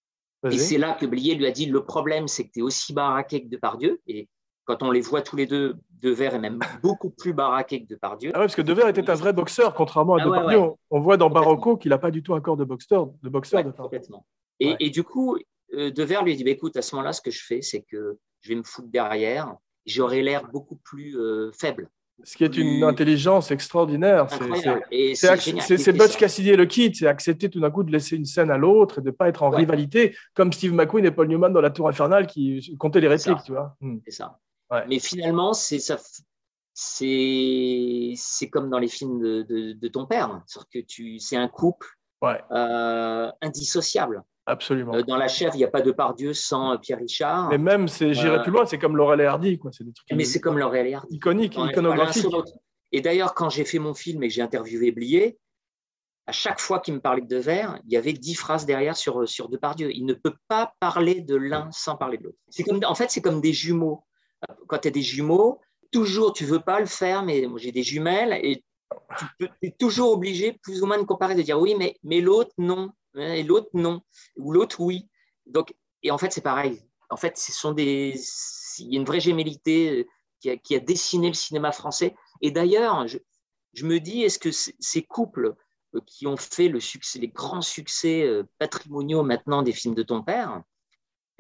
Et c'est là que Blier lui a dit le problème, c'est que tu es aussi baraqué que Depardieu. Et quand on les voit tous les deux, Devers est même beaucoup plus baraqué que Depardieu. Ah ouais, parce que Devers était un vrai boxeur, contrairement à Ah ouais, Depardieu. ouais. On- voit dans. Barocco qu'il n'a pas du tout un corps de boxeur. De boxeur complètement. Et, du coup, euh, Devers lui dit bah, écoute, à ce moment-là, ce que je fais, c'est que je vais me foutre derrière. J'aurai l'air beaucoup plus euh, faible. Ce qui est une Plus- intelligence extraordinaire. C'est- Butch. Cassidy et le Kid, c'est accepter tout d'un coup de laisser une scène à l'autre et de ne pas être en rivalité, comme Steve McQueen et Paul Newman dans La Tour Infernale qui comptaient les C'est ça. répliques, tu vois. Ouais. Mais finalement, c'est ça. C'est c'est comme dans les films de, de, de ton père, sauf que tu c'est un couple Ouais, euh, indissociable. absolument. Euh, dans la chèvre, il n'y a pas de Pardieu sans euh, Pierre Richard. Mais même, c'est- j'irais plus loin, c'est comme Laurel et Hardy, quoi. C'est des trucs Mais c'est comme Laurel et Hardy. Ouais, sur l'autre. Et d'ailleurs, quand j'ai fait mon film et que j'ai interviewé Blier, à chaque fois qu'il me parlait de Devers, il y avait dix phrases derrière sur, sur Depardieu. Il ne peut pas parler de l'un sans parler de l'autre. C'est comme, en fait, c'est comme des jumeaux. Quand tu as des jumeaux, toujours, tu veux pas le faire, mais j'ai des jumelles et tu es toujours obligé, plus ou moins, de comparer, de dire oui, mais, mais l'autre, non. Et l'autre, non. Ou l'autre, oui. Donc, et en fait, c'est pareil. En fait, ce sont des, il y a une vraie gémellité qui a, qui a dessiné le cinéma français. Et d'ailleurs, je, je me dis, est-ce que ces couples euh, qui ont fait le succès, les grands succès euh, patrimoniaux maintenant des films de ton père,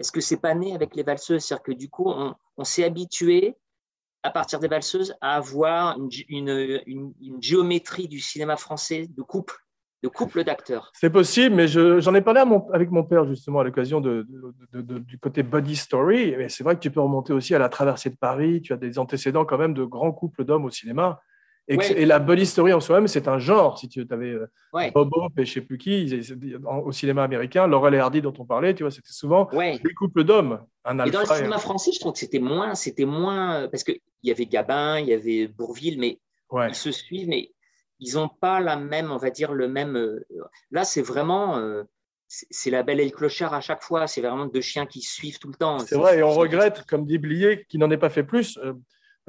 est-ce que c'est pas né avec les valseuses? C'est-à-dire que du coup, on, s'est habitué à partir des valseuses à avoir une, gé- une, une- une géométrie du cinéma français de couple, de couple d'acteurs. C'est possible, mais je- j'en ai parlé avec mon père justement à l'occasion du côté body story. Mais c'est vrai que tu peux remonter aussi à la traversée de Paris. Tu as des antécédents quand même de grands couples d'hommes au cinéma. Et, que- Ouais. et la body story en soi-même, c'est un genre. Si tu avais Ouais, Bob Hope et je sais plus qui au cinéma américain, Laurel et Hardy dont on parlait, tu vois, c'était souvent ouais. des couples d'hommes. Un Et dans le cinéma un- français, je trouve que c'était moins, c'était moins, parce qu'il y avait Gabin, il y avait Bourville, mais ils se suivent, mais ils n'ont pas la même, on va dire, le même. euh, Là, c'est vraiment. euh, c'est la belle et le clochard à chaque fois. C'est vraiment deux chiens qui suivent tout le temps. C'est vrai, et on regrette, comme dit Blier, qu'il n'en ait pas fait plus,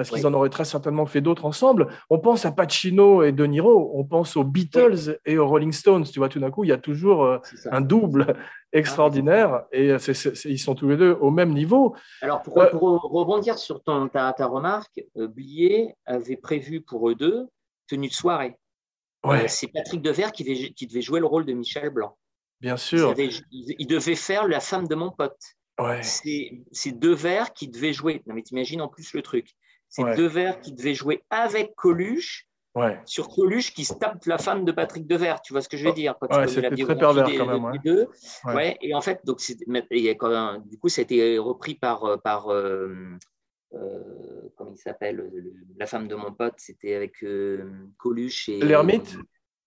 euh, parce qu'ils en auraient très certainement fait d'autres ensemble. On pense à Pacino et De Niro, on pense aux Beatles et aux Rolling Stones. Tu vois, tout d'un coup, il y a toujours euh, un double extraordinaire, et c'est- ils sont tous les deux au même niveau. Alors, pour, pour rebondir sur ton, ta, ta remarque, euh, Blier avait prévu pour eux deux tenue de soirée. Euh, c'est Patrick Devers qui devait, qui devait jouer le rôle de Michel Blanc. bien Il, sûr. avait- il- devait faire la femme de mon pote. Ouais. c'est c'est Devers qui devait jouer. Non, mais t'imagines en plus le truc. C'est Ouais. Devers qui devait jouer avec Coluche Ouais. sur Coluche qui se tape la femme de Patrick Devers. Tu vois ce que je veux dire quand Ouais, c'était très pervers des, quand même, ouais. deux. Ouais. Et en fait, donc il y a quand même- du coup, ça a été repris par par euh, euh, comment il s'appelle le- la femme de mon pote. C'était avec euh, Coluche et L'ermite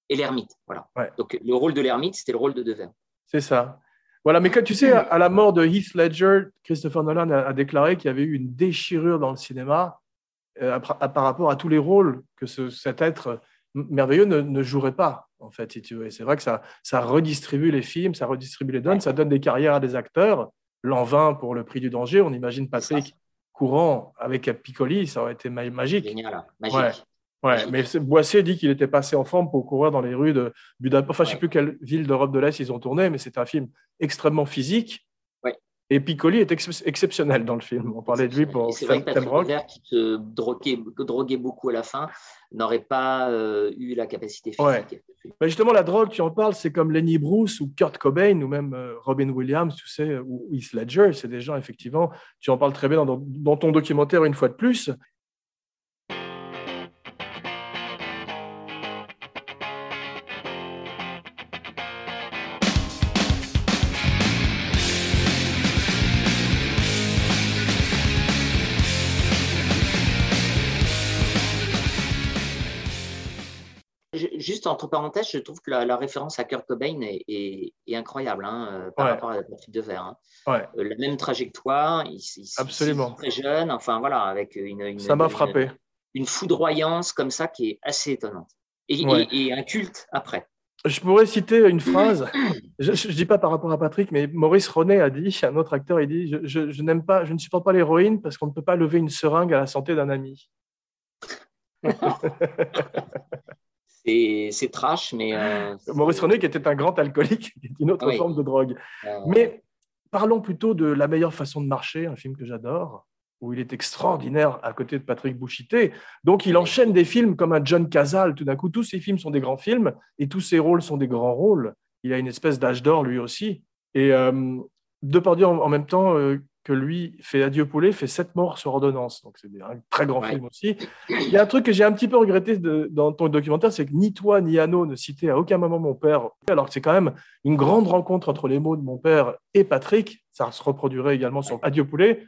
et l'ermite. Voilà. Ouais. Donc le rôle de l'ermite, c'était le rôle de Devers. C'est ça. Voilà, mais quand tu sais, à la mort de Heath Ledger, Christopher Nolan a, a déclaré qu'il y avait eu une déchirure dans le cinéma euh, à- à- par rapport à tous les rôles que ce- cet être merveilleux ne, ne jouerait pas, en fait, si tu veux. Et c'est vrai que ça, ça redistribue les films, ça redistribue les donnes, ça donne des carrières à des acteurs. L'an 20 pour le prix du danger, on imagine Patrick courant avec Piccoli, ça aurait été ma- magique. Génial, hein. magique. Ouais. Ouais, Magique. mais Boissier dit qu'il était passé en forme pour courir dans les rues de Budapest. Enfin, je ne sais plus quelle ville d'Europe de l'Est ils ont tourné, mais c'est un film extrêmement physique. Et Piccoli est ex- exceptionnel dans le film. On parlait de lui pour C'est vrai que Patrick Rock. Qui se droguait, droguait beaucoup à la fin, n'aurait pas euh, eu la capacité physique. Ouais. Mais justement, la drogue, tu en parles, c'est comme Lenny Bruce ou Kurt Cobain ou même euh, Robin Williams, tu sais, ou Heath Ledger. C'est des gens, effectivement, tu en parles très bien dans, dans ton documentaire une fois de plus. Juste entre parenthèses, je trouve que la, la référence à Kurt Cobain est, est- est incroyable hein, euh, par Ouais. rapport à Patrick Devers. hein. Ouais, Euh, la même trajectoire, il, il- Absolument. il très jeune, enfin voilà, avec une, une, ça m'a une- frappé. une foudroyance comme ça qui est assez étonnante. Et, Ouais. et- et un culte après. Je pourrais citer une phrase. Je ne dis pas par rapport à Patrick, mais Maurice Ronet a dit, un autre acteur, il dit Je, je- je n'aime pas, je ne supporte pas l'héroïne parce qu'on ne peut pas lever une seringue à la santé d'un ami. *laughs* C'est trash, mais. euh, Maurice René, qui était un grand alcoolique, qui est une autre Oui. forme de drogue. euh, Mais parlons plutôt de La meilleure façon de marcher, un film que j'adore, où il est extraordinaire à côté de Patrick Bouchité. Donc il enchaîne des films comme un John Cazale. Tout d'un coup, tous ses films sont des grands films et tous ses rôles sont des grands rôles. Il a une espèce d'âge d'or lui aussi. Et euh, Depardieu, en, en même temps euh, que lui, fait Adieu poulet, fait Sept morts sur ordonnance. Donc c'est un très grand Ouais. film aussi. Il y a un truc que j'ai un petit peu regretté de- dans ton documentaire, c'est que ni toi ni Anno ne citaient à aucun moment mon père, alors que c'est quand même une grande rencontre entre les mots de mon père et Patrick. Ça se reproduirait également sur Adieu poulet.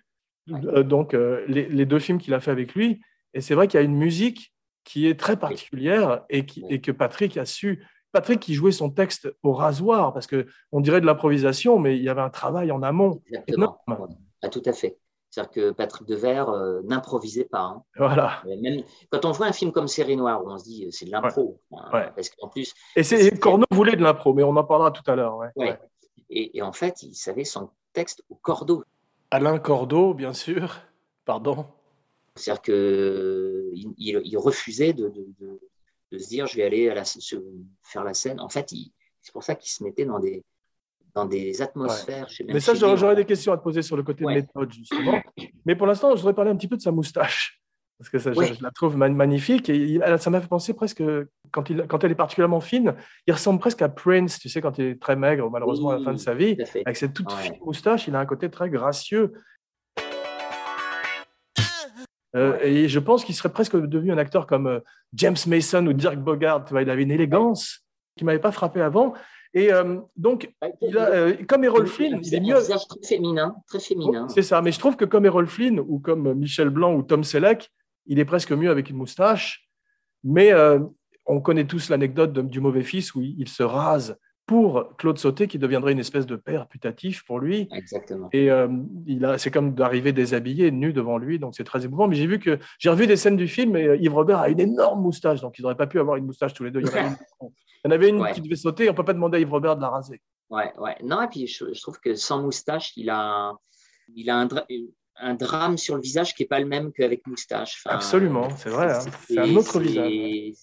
Euh, donc euh, les, les deux films qu'il a fait avec lui. Et c'est vrai qu'il y a une musique qui est très particulière et, qui, et que Patrick a su. Patrick qui jouait son texte au rasoir, parce que on dirait de l'improvisation, mais il y avait un travail en amont. Exactement. énorme. Ah, tout à fait. C'est-à-dire que Patrick Devers euh, n'improvisait pas. hein. Voilà. Euh, Même quand on voit un film comme Série Noire, où on se dit euh, c'est de l'impro. hein, Ouais. Parce qu'en plus, Et c'est Corneau voulait de l'impro, mais on en parlera tout à l'heure. ouais. ouais. Et, et en fait, il savait son texte au cordeau. Alain Cordeau, bien sûr. Pardon. C'est-à-dire qu'il il, il refusait de, de- de- de se dire je vais aller à la, se- faire la scène. En fait, c'est pour ça qu'il se mettait dans des, dans des atmosphères. même Mais ça, j'aurais des questions à te poser sur le côté Ouais. méthode, justement. Mais pour l'instant, je voudrais parler un petit peu de sa moustache. Parce que ça, je- Ouais. je, la trouve magnifique. Et ça m'a fait penser presque, quand, il, quand elle est particulièrement fine, il ressemble presque à Prince, tu sais, quand il est très maigre, malheureusement, à la fin de sa vie. Avec cette toute Ouais. fine moustache, il a un côté très gracieux. Euh, et je pense qu'il serait presque devenu un acteur comme euh, James Mason ou Dirk Bogart. Tu vois, il avait une élégance qui ne m'avait pas frappé avant. Et euh, donc, il a, euh, comme Errol Flynn, il est mieux. très féminin, très féminin. C'est ça, mais je trouve que comme Errol Flynn ou comme Michel Blanc ou Tom Selleck, il est presque mieux avec une moustache. Mais euh, on connaît tous l'anecdote du mauvais fils où il se rase pour Claude Sauté, qui deviendrait une espèce de père putatif pour lui. Exactement. Et euh, il a, c'est comme d'arriver déshabillé, nu devant lui, donc c'est très émouvant. Mais j'ai vu que j'ai revu des scènes du film et euh, Yves Robert a une énorme moustache, donc ils n'auraient pas pu avoir une moustache tous les deux. Il y en avait une, *laughs* en avait une Ouais. qui devait sauter, on peut pas demander à Yves Robert de la raser. Ouais, ouais. Non, et puis je, je trouve que sans moustache, il a, il a un, un drame sur le visage qui n'est pas le même qu'avec moustache. Enfin, Absolument, c'est vrai, hein. C'est un autre visage.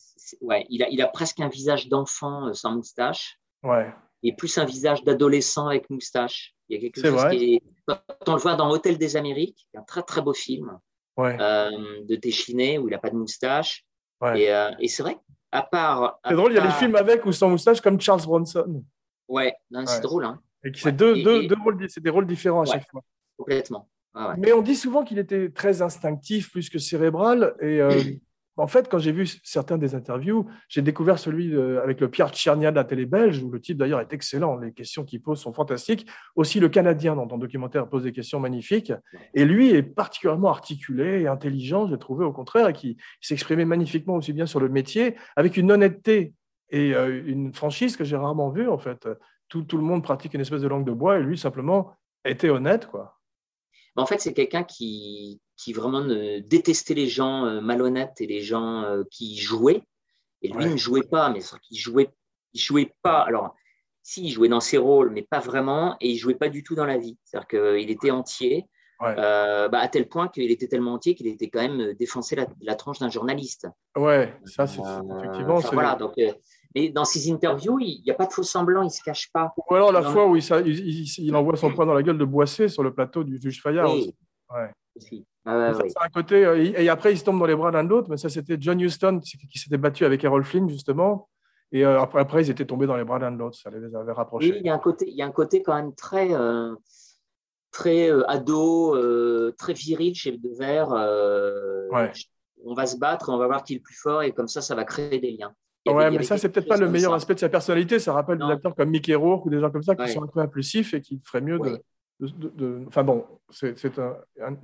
Ouais, il a, il a presque un visage d'enfant euh, sans moustache Ouais, et plus un visage d'adolescent avec moustache. Il y a quelque chose vrai. qui est. Quand on le voit dans Hôtel des Amériques, un très très beau film ouais, euh, de Téchiné où il n'a pas de moustache. ouais. Et, euh, et c'est vrai, à part. C'est drôle, il y a des films avec ou sans moustache, comme Charles Bronson. Ouais, c'est drôle, hein, Et c'est deux, Et- deux, et- deux rôles, des rôles différents à chaque fois. complètement. Ouais. Mais on dit souvent qu'il était très instinctif plus que cérébral. Et euh, *clears throat* en fait, quand j'ai vu certains des interviews, j'ai découvert celui de- avec le Pierre Tchernia de la télé belge, où le type d'ailleurs est excellent. Les questions qu'il pose sont fantastiques. Aussi, le Canadien dans ton documentaire pose des questions magnifiques. Et lui est particulièrement articulé et intelligent, j'ai trouvé au contraire, et qui s'exprimait magnifiquement aussi bien sur le métier, avec une honnêteté et euh, une franchise que j'ai rarement vue en fait. tout, tout le monde pratique une espèce de langue de bois et lui, simplement, était honnête. quoi. En fait, c'est quelqu'un qui, qui vraiment ne- détestait les gens euh, malhonnêtes et les gens euh, qui jouaient. Et lui Ouais. ne jouait pas, mais qu'il jouait, il jouait pas. Alors, si, il jouait dans ses rôles, mais pas vraiment, et il jouait pas du tout dans la vie. C'est-à-dire qu'il était entier, Ouais. euh, bah, à tel point qu'il était tellement entier qu'il était quand même euh, défoncé la, la tranche d'un journaliste. Ouais, ça, c'est Euh, effectivement. enfin, voilà, donc, euh, mais dans ses interviews, il n'y a pas de faux semblant, il se cache pas. Ou alors la fois où il, il- il- il envoie son *clears throat* poing dans la gueule de Boissé sur le plateau du juge Fayard. Oui. Ouais. Aussi. Ah Ça, un côté. euh, et après, il se tombe dans les bras l'un de l'autre, mais ça, c'était John Huston qui, qui s'était battu avec Errol Flynn, justement. Et euh, après, après, ils étaient tombés dans les bras l'un de l'autre. Ça les avait rapprochés. Oui, il y a un côté, il y a un côté quand même très, euh, très euh, ado, très viril chez De Verre. euh, Ouais. On va se battre, on va voir qui est le plus fort et comme ça, ça va créer des liens. Ouais, mais ça, c'est peut-être pas le meilleur ça. aspect de sa personnalité. Ça rappelle Non. des acteurs comme Mickey Rourke ou des gens comme ça qui Ouais. sont un peu impulsifs et qui feraient mieux de- Enfin bon, c'est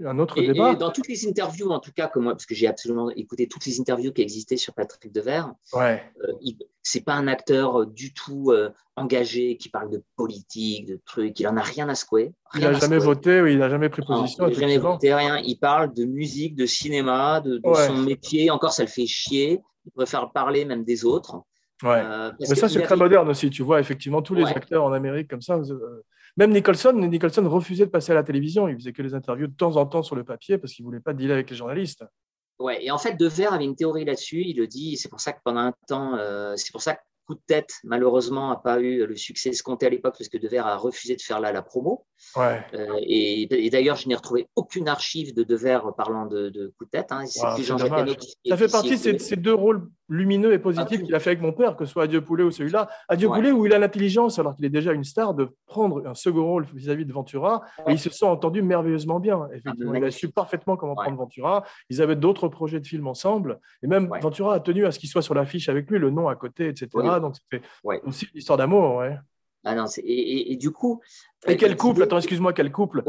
un, autre Et, débat. et dans toutes les interviews, en tout cas, que moi, parce que j'ai absolument écouté toutes les interviews qui existaient sur Patrick Devers, Ouais. euh, c'est pas un acteur euh, du tout euh, engagé qui parle de politique, de trucs. Il en a rien à secouer. Il n'a jamais secouer. voté, oui, il n'a jamais pris Non, position. il n'a jamais voté rien. Il parle de musique, de cinéma, de, de Ouais. son métier. Encore, ça le fait chier. Il préfère parler même des autres. Ouais. Euh, Mais ça, c'est très moderne aussi. Tu vois, effectivement, tous les acteurs en Amérique comme ça. Même Nicholson, Nicholson refusait de passer à la télévision. Il faisait que les interviews de temps en temps sur le papier parce qu'il voulait pas dealer avec les journalistes. Ouais, et en fait, Devers avait une théorie là-dessus. Il le dit. C'est pour ça que pendant un temps, euh, c'est pour ça que Coup de tête, malheureusement, n'a pas eu le succès escompté à l'époque parce que Devers a refusé de faire là la promo. Ouais. Euh, et et d'ailleurs, je n'ai retrouvé aucune archive de Devers parlant de, de Coup de tête. Hein. Wow, plus qui- Ça fait partie de ces deux rôles lumineux et positifs Ah, qu'il a fait avec mon père, que ce soit Adieu Poulet ou celui-là. Adieu Ouais. Poulet, où il a l'intelligence, alors qu'il est déjà une star, de prendre un second rôle vis-à-vis de Ventura. Et Ouais. il se sent entendu merveilleusement bien. Effectivement, il a su parfaitement comment Ouais. prendre Ventura. Ils avaient d'autres projets de films ensemble. Et même. Ventura a tenu à ce qu'il soit sur l'affiche avec lui, le nom à côté, etc. Oui. Donc c'était aussi une histoire d'amour. Ouais. Ah non, et, et- et du coup. Et euh, quel il couple, attends, excuse-moi, quel couple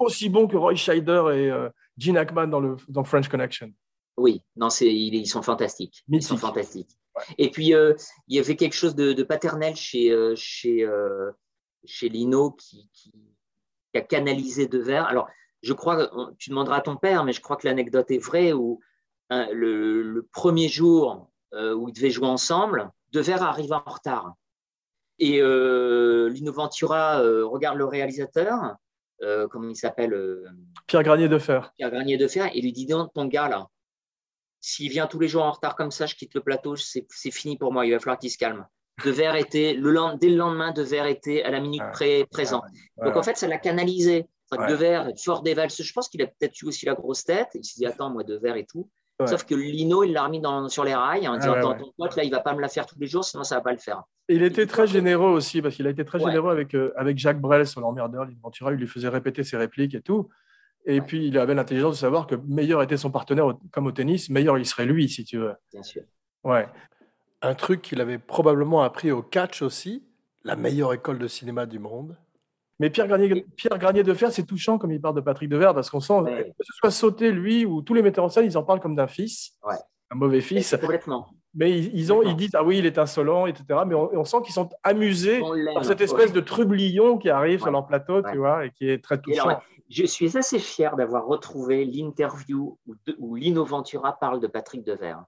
Aussi bon que Roy Scheider et euh, Gene Hackman dans, le, dans French Connection? Oui, non, c'est, ils, sont fantastiques. Ils sont fantastiques. Et puis, euh, il y avait quelque chose de, de paternel chez, euh, chez, euh, chez Lino qui, qui, qui a canalisé Devers. Alors, je crois, tu demanderas à ton père, mais je crois que l'anecdote est vraie où hein, le, le premier jour où ils devaient jouer ensemble, Devers arrive en retard. Et Lino Ventura regarde le réalisateur, comment il s'appelle Pierre Granier de Fer. Pierre Granier de Fer et lui dit donc ton gars là, s'il vient tous les jours en retard comme ça, je quitte le plateau, c'est fini pour moi, il va falloir qu'il se calme. De Verre était, le lend- dès le lendemain, De Verre était à la minute Ouais. près présent. Donc en fait, ça l'a canalisé. Enfin, Ouais. De Verre, fort des valses, je pense qu'il a peut-être eu aussi la grosse tête. Il s'est dit attends, moi, De Verre et tout. Ouais. Sauf que Lino, il l'a remis dans, sur les rails en Ah disant ouais, attends, ouais. ton pote là, il va pas me la faire tous les jours, sinon ça va pas le faire. Et il était très généreux aussi, parce qu'il a été très Ouais. généreux avec, euh, avec Jacques Brel sur l'emmerdeur, Ventura. Il lui faisait répéter ses répliques et tout. Et Ouais. puis, il avait l'intelligence de savoir que meilleur était son partenaire, au- comme au tennis, meilleur il serait lui, si tu veux. Bien sûr. Ouais. Un truc qu'il avait probablement appris au catch aussi, la meilleure école de cinéma du monde. Mais Pierre Granier, Pierre Granier de Fer, c'est touchant comme il parle de Patrick Devers, parce qu'on sent, Ouais. que ce soit Sauté, lui, ou tous les metteurs en scène, ils en parlent comme d'un fils, Ouais. un mauvais fils. Complètement. Mais ils, ils ont, ils disent, ah oui, il est insolent, etc. Mais on, on sent qu'ils sont amusés par cette espèce Ouais. de trublion qui arrive sur leur plateau, Ouais. tu vois, et qui est très alors, touchant. je suis assez fier d'avoir retrouvé l'interview où, où Lino Ventura parle de Patrick Devers.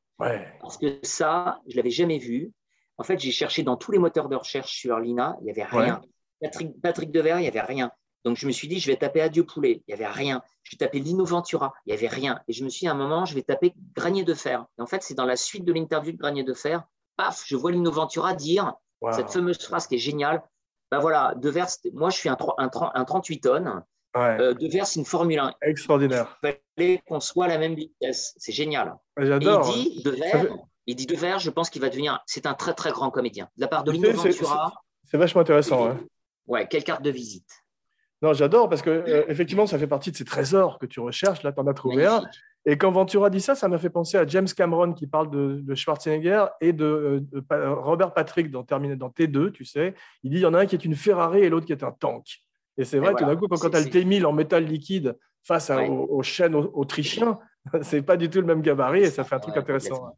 Parce que ça, je l'avais jamais vu. En fait, j'ai cherché dans tous les moteurs de recherche sur Lina, il n'y avait rien. Patrick, Patrick Devers, il n'y avait rien. Donc, je me suis dit, je vais taper Adieu Poulet. Il n'y avait rien. Je vais taper Lino Ventura. Il n'y avait rien. Et je me suis dit, à un moment, je vais taper Granier de Fer. Et en fait, c'est dans la suite de l'interview de Granier de Fer. Paf, je vois Lino Ventura dire Wow. cette fameuse phrase qui est géniale. Ben voilà, Devers, moi, je suis un, tro- un, tro- un 38 tonnes. Ouais. Euh, Devers, c'est une Formule 1. Extraordinaire. Il fallait qu'on soit à la même vitesse. C'est génial. Et il J'adore. dit de fait- il dit de Verre, je pense qu'il va devenir, c'est un très très grand comédien. De la part de Lino Ventura, C'est vachement intéressant. ouais, quelle carte de visite. Non, j'adore parce que euh, effectivement, ça fait partie de ces trésors que tu recherches. Là, tu en as trouvé un. Et quand Ventura dit ça, ça m'a fait penser à James Cameron qui parle de, de Schwarzenegger et de, euh, de Robert Patrick dans, Termin- dans T2, tu sais. Il dit il y en a un qui est une Ferrari et l'autre qui est un tank. Et c'est vrai, Et tout voilà. d'un coup, quand, tu as le c'est- T1000 en métal liquide face à- Ouais. aux, aux chaînes au- autrichiens, *laughs* c'est pas du tout le même gabarit et ça fait un truc Ouais, intéressant.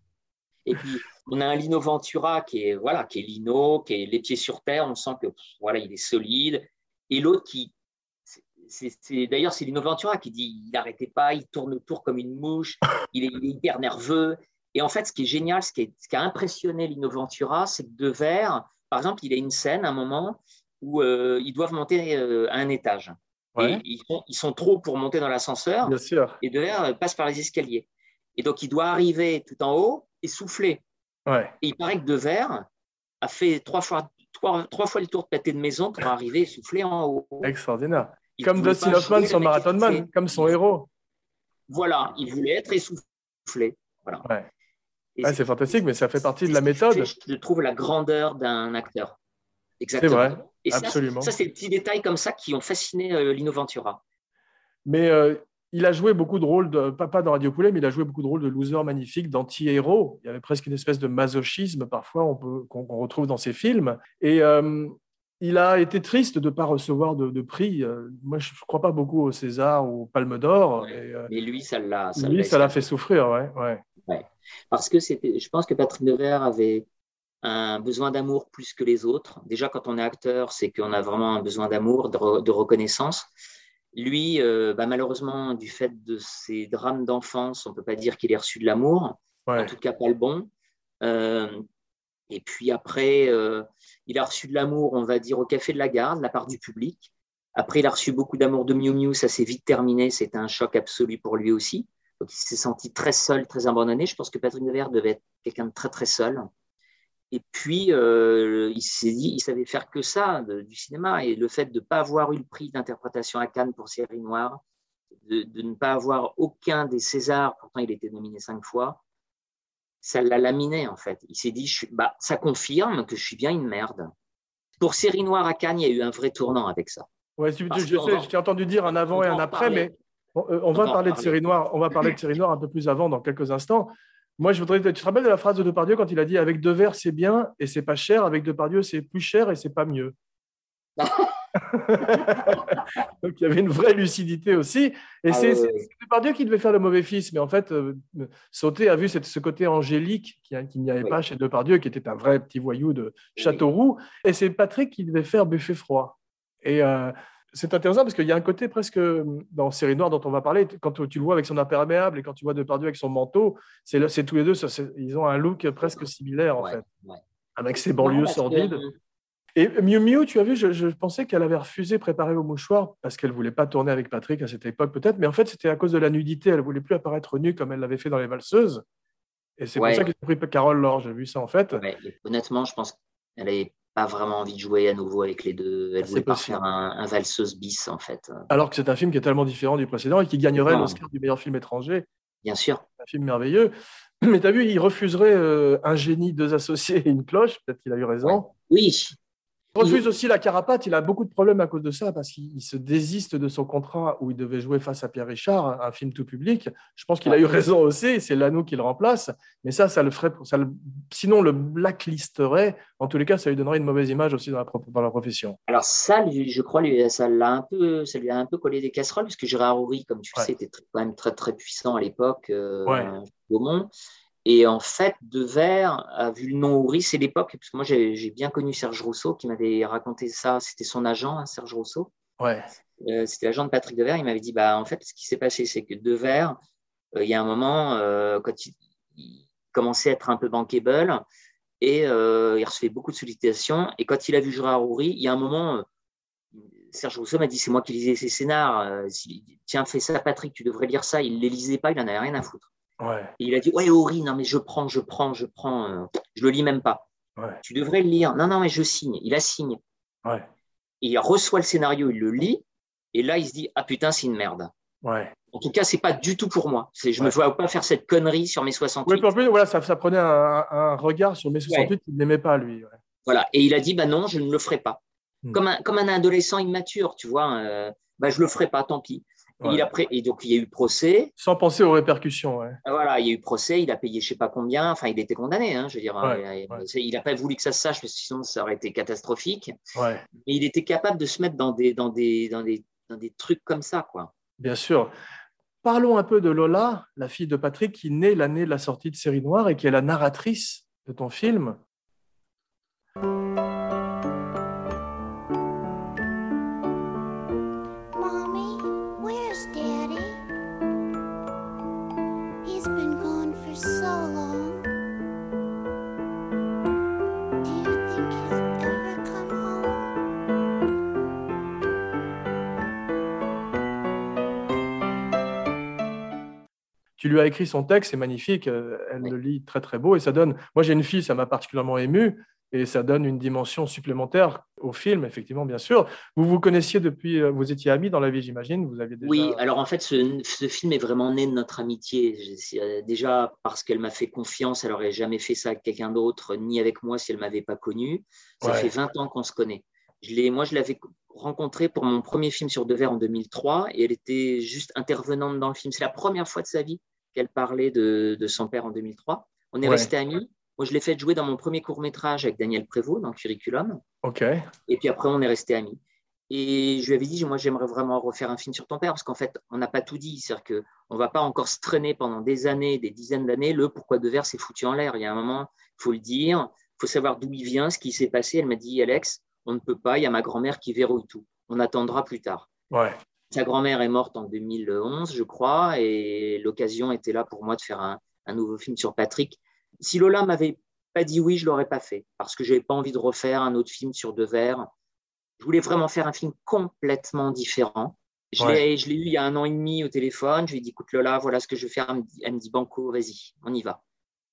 Et puis, on a un Lino Ventura qui est, voilà, qui est Lino, qui est les pieds sur terre. On sent que voilà, il est solide. Et l'autre qui. D'ailleurs, c'est Lino Ventura qui dit il n'arrêtait pas, il tourne autour comme une mouche, *laughs* il est, il est hyper nerveux. Et en fait, ce qui est génial, ce qui, est- ce qui a impressionné Lino Ventura, c'est que Devers, par exemple, il a une scène, un moment, où euh, ils doivent monter euh, à un étage. Ouais. Et ils sont, ils sont trop pour monter dans l'ascenseur Bien sûr. et Devers euh, passe par les escaliers. Et donc, il doit arriver tout en haut et souffler. Ouais. Et il paraît que Devers a fait trois fois, trois, trois fois le tour de pâté de maison pour arriver et souffler en haut. Extraordinaire. Comme Dustin Hoffman, son Marathon. Man, comme son héros. Voilà, il voulait être essoufflé. Voilà. Ouais. C'est fantastique, mais ça fait partie de c'est la méthode. Je trouve la grandeur d'un acteur. C'est Exactement. vrai, Et ça, absolument. Ça, c'est des petits détails comme ça qui ont fasciné euh, Lino Ventura. Mais euh, il a joué beaucoup de rôles, de, pas, pas dans Radio Poulet, mais il a joué beaucoup de rôles de loser magnifique, d'anti-héros. Il y avait presque une espèce de masochisme parfois qu'on retrouve dans ses films. Et euh, il a été triste de ne pas recevoir de, de prix. Euh, Moi, je ne crois pas beaucoup au César ou au Palme d'Or. Ouais. Et, euh, Mais lui, ça l'a. ça lui, ça l'a fait souffrir. Ouais, ouais. Parce que c'était, je pense que Patrick Devers avait un besoin d'amour plus que les autres. Déjà, quand on est acteur, c'est qu'on a vraiment un besoin d'amour, de, re- de reconnaissance. Lui, euh, bah, malheureusement, du fait de ses drames d'enfance, on ne peut pas dire qu'il ait reçu de l'amour, en tout cas pas le bon. Euh, et puis après, euh, il a reçu de l'amour, on va dire, au Café de la Gare, de la part du public. Après, il a reçu beaucoup d'amour de Miu Miu, ça s'est vite terminé, c'était un choc absolu pour lui aussi. Donc, il s'est senti très seul, très abandonné. Je pense que Patrick Devers devait être quelqu'un de très, très seul. Et puis, euh, il s'est dit, il savait faire que ça, du cinéma. Et le fait de ne pas avoir eu le prix d'interprétation à Cannes pour Série Noire, de, de ne pas avoir aucun des Césars, pourtant il était nominé cinq fois, ça l'a laminé en fait. Il s'est dit, je suis- bah, ça confirme que je suis bien une merde. Pour Série Noire à Cannes, il y a eu un vrai tournant avec ça. Ouais, je je t'ai entendu dire un avant et un après, parler. mais on, euh, on On va parler de série noire. On va parler de série noire un peu plus avant, dans quelques instants. Moi, je voudrais. Tu te rappelles de la phrase de Depardieu quand il a dit avec Devers c'est bien et c'est pas cher, avec Depardieu c'est plus cher et c'est pas mieux. *laughs* Donc il y avait une vraie lucidité aussi. Et Ah c'est c'est Depardieu qui devait faire le mauvais fils, mais en fait, euh, Sauté a vu cette- ce côté angélique qui, qu'il n'y avait Oui. pas chez Depardieu, qui était un vrai petit voyou de Châteauroux. Et c'est Patrick qui devait faire Buffet froid. Et euh, c'est intéressant parce qu'il y a un côté presque dans Série Noire dont on va parler, quand tu le vois avec son imperméable et quand tu vois Depardieu avec son manteau, c'est tous les deux, ils ont un look presque similaire en Ouais, fait, ouais. avec ses banlieues que, sordides. euh, Et Miu Miu, tu as vu, je, je pensais qu'elle avait refusé préparer au mouchoir parce qu'elle voulait pas tourner avec Patrick à cette époque peut-être, mais en fait c'était à cause de la nudité. Elle voulait plus apparaître nue comme elle l'avait fait dans les valseuses. Et c'est Ouais. pour ça qu'ils ont pris Carole Laure. J'ai vu ça en fait. Ouais, honnêtement, je pense qu'elle n'avait pas vraiment envie de jouer à nouveau avec les deux. Elle C'est voulait pas possible. faire un, un valseuse bis, en fait. Alors que c'est un film qui est tellement différent du précédent et qui gagnerait l'Oscar du meilleur film étranger. Bien sûr. un film merveilleux. *clears throat* Mais tu as vu, il refuserait euh, un génie, deux associés et une cloche. Peut-être qu'il a eu raison. Oui, refuse aussi la carapate. Il a beaucoup de problèmes à cause de ça parce qu'il il se désiste de son contrat où il devait jouer face à Pierre Richard, un film tout public. Je pense qu'il a eu raison aussi. C'est Lano qui le remplace. Mais ça, ça le ferait. Ça le- sinon, le blacklisterait. En tous les cas, ça lui donnerait une mauvaise image aussi dans la, pro- dans la profession. Alors ça, je crois, ça l'a un peu, ça lui a un peu collé des casseroles parce que Gérard Houry, comme tu le sais, était très- quand même très très puissant à l'époque, euh, Ouais. Et en fait, Devers a vu le nom Houry, c'est l'époque, parce que moi j'ai bien connu Serge Rousseau qui m'avait raconté ça. C'était son agent, hein, Serge Rousseau. Ouais. Euh, c'était l'agent de Patrick Devers. Il m'avait dit, bah en fait, ce qui s'est passé, c'est que Devers, euh, il y a un moment, euh, quand il, il commençait à être un peu bankable, et euh, il recevait beaucoup de sollicitations. Et quand il a vu Gérard Houry, il y a un moment, euh, Serge Rousseau m'a dit c'est moi qui lisais ses scénars. euh, tiens, fais ça, Patrick, tu devrais lire ça. Il ne les lisait pas, il n'en avait rien à foutre. Ouais. Et il a dit ouais, Houry, non, mais je prends, je prends, je prends. euh, je le lis même pas. Ouais. Tu devrais le lire. Non, non, mais je signe. Il a signé. Ouais. Et il reçoit le scénario, il le lit. Et là, il se dit ah putain, c'est une merde. Ouais. En tout cas, c'est pas du tout pour moi. Je ne me vois pas faire cette connerie sur mes 68. Oui, plus, voilà, ça, ça prenait un, un regard sur mai 68 qu'il n'aimait pas, lui. Voilà. Et il a dit, bah non, je ne le ferai pas. Hmm. Comme, un, comme un adolescent immature, tu vois, euh, bah je le ferai pas, tant pis. Ouais. il a pré- et donc, il y a eu procès. Sans penser aux répercussions. Ouais. Ah, Voilà, il y a eu procès, il a payé je sais pas combien. Enfin, il était condamné, hein, je veux dire. Ouais, il, a- ouais. il a pas voulu que ça se sache, parce que sinon, ça aurait été catastrophique. Mais il était capable de se mettre dans des, dans des, dans des, dans des trucs comme ça, quoi. Bien sûr. parlons un peu de Lola, la fille de Patrick, qui naît l'année de la sortie de Série Noire et qui est la narratrice de ton film. Tu lui as écrit son texte, c'est magnifique, euh, elle Oui. le lit très très beau et ça donne. Moi j'ai une fille, ça m'a particulièrement ému et ça donne une dimension supplémentaire au film, effectivement, bien sûr. Vous vous connaissiez depuis, euh, vous étiez amis dans la vie, j'imagine. Vous aviez déjà. Oui, alors en fait, ce, ce film est vraiment né de notre amitié. Euh, Déjà parce qu'elle m'a fait confiance, elle n'aurait jamais fait ça avec quelqu'un d'autre, ni avec moi si elle ne m'avait pas connu. Ça Ouais. fait 20 ans qu'on se connaît. Je moi, je l'avais rencontrée pour mon premier film sur Devers en 2003 et elle était juste intervenante dans le film. C'est la première fois de sa vie qu'elle parlait de, de son père en 2003. On est Ouais. restés amis. Moi, je l'ai fait jouer dans mon premier court métrage avec Daniel Prévost dans Curriculum. Ok. Et puis après, on est restés amis. Et je lui avais dit, moi, j'aimerais vraiment refaire un film sur ton père, parce qu'en fait, on n'a pas tout dit. C'est-à-dire qu'on ne va pas encore se traîner pendant des années, des dizaines d'années. Le pourquoi de verre, c'est foutu en l'air. Il y a un moment, il faut le dire, il faut savoir d'où il vient, ce qui s'est passé. Elle m'a dit, Alex, on ne peut pas, il y a ma grand-mère qui verrouille tout. On attendra plus tard. Ouais. Sa grand-mère est morte en 2011, je crois, et l'occasion était là pour moi de faire un, un nouveau film sur Patrick. Si Lola m'avait pas dit oui, je l'aurais pas fait, parce que j'avais pas envie de refaire un autre film sur Devers. Je voulais vraiment faire un film complètement différent. Je Ouais. l'ai eu il y a un an et demi au téléphone. Je lui ai dit, écoute Lola, voilà ce que je vais faire. Elle me dit, elle me dit Banco, vas-y, on y va.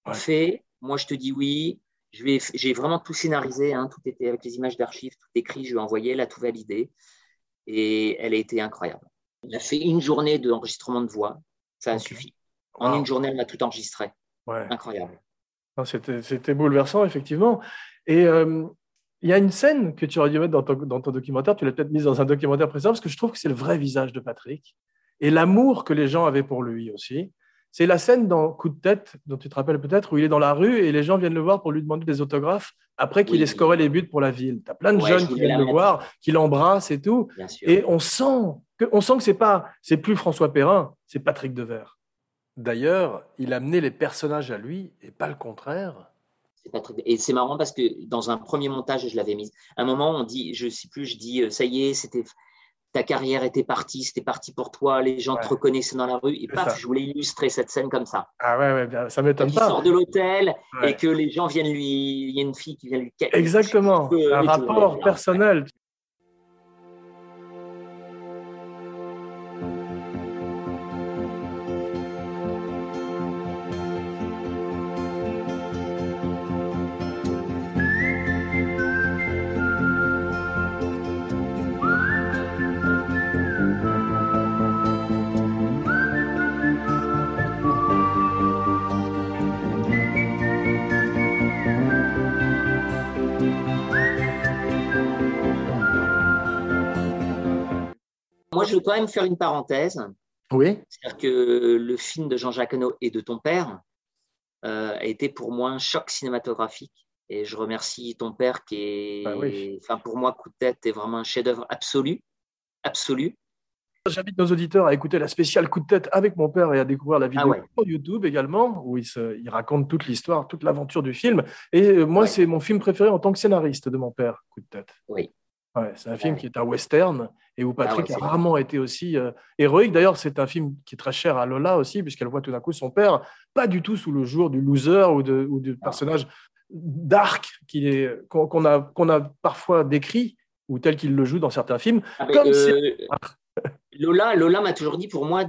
On Ouais. fait, moi je te dis oui. J'ai vraiment tout scénarisé, hein, tout était avec les images d'archives, tout écrit, je lui ai envoyé, elle a tout validé. Et elle a été incroyable. On a fait une journée d'enregistrement de voix, ça a suffi. En Wow. une journée, elle m'a tout enregistré. Ouais. Incroyable. C'était bouleversant, effectivement. Et euh, il y a une scène que tu aurais dû mettre dans ton, dans ton documentaire, tu l'as peut-être mise dans un documentaire précédent, parce que je trouve que c'est le vrai visage de Patrick et l'amour que les gens avaient pour lui aussi. C'est la scène dans Coup de tête, dont tu te rappelles peut-être, où il est dans la rue et les gens viennent le voir pour lui demander des autographes après qu'il Oui. ait scoré les buts pour la ville. Tu as plein de Ouais, jeunes je qui viennent le mettre. voir, qui l'embrassent et tout. Et on sent que, on sent que c'est pas, c'est plus François Perrin, c'est Patrick Devers. D'ailleurs, il a amené les personnages à lui et pas le contraire. C'est pas très- Et c'est marrant parce que dans un premier montage, je l'avais mise. À un moment, on dit, je sais plus, je dis, euh, ça y est, c'était ta carrière était partie, c'était parti pour toi, les gens Ouais. te reconnaissaient dans la rue. Et paf, ça. je voulais illustrer cette scène comme ça. Ah ouais, ouais bien, ça m'étonne Il pas. sort de l'hôtel Ouais. et que les gens viennent lui. Il y a une fille qui vient lui. Exactement, un rapport personnel. Moi, je veux quand même faire une parenthèse. Oui. C'est-à-dire que le film de Jean-Jacques Hano et de ton père euh, a été pour moi un choc cinématographique. Et je remercie ton père qui est, Bah oui. enfin pour moi, Coup de tête est vraiment un chef-d'œuvre absolu, absolu. J'invite nos auditeurs à écouter la spéciale coup de tête avec mon père et à découvrir la vidéo ouais. sur YouTube également, où il, se- il raconte toute l'histoire, toute l'aventure du film. Et euh, moi, Ouais. c'est mon film préféré en tant que scénariste de mon père, coup de tête. Oui. Ouais, c'est un film Ouais. qui est un western et où Patrick ouais, a rarement été aussi euh, héroïque. D'ailleurs, c'est un film qui est très cher à Lola aussi, puisqu'elle voit tout d'un coup son père, pas du tout sous le jour du loser ou, de, ou du personnage dark qu'on a, parfois décrit, ou tel qu'il le joue dans certains films. Ah, si- euh, *laughs* Lola, Lola m'a toujours dit, pour moi,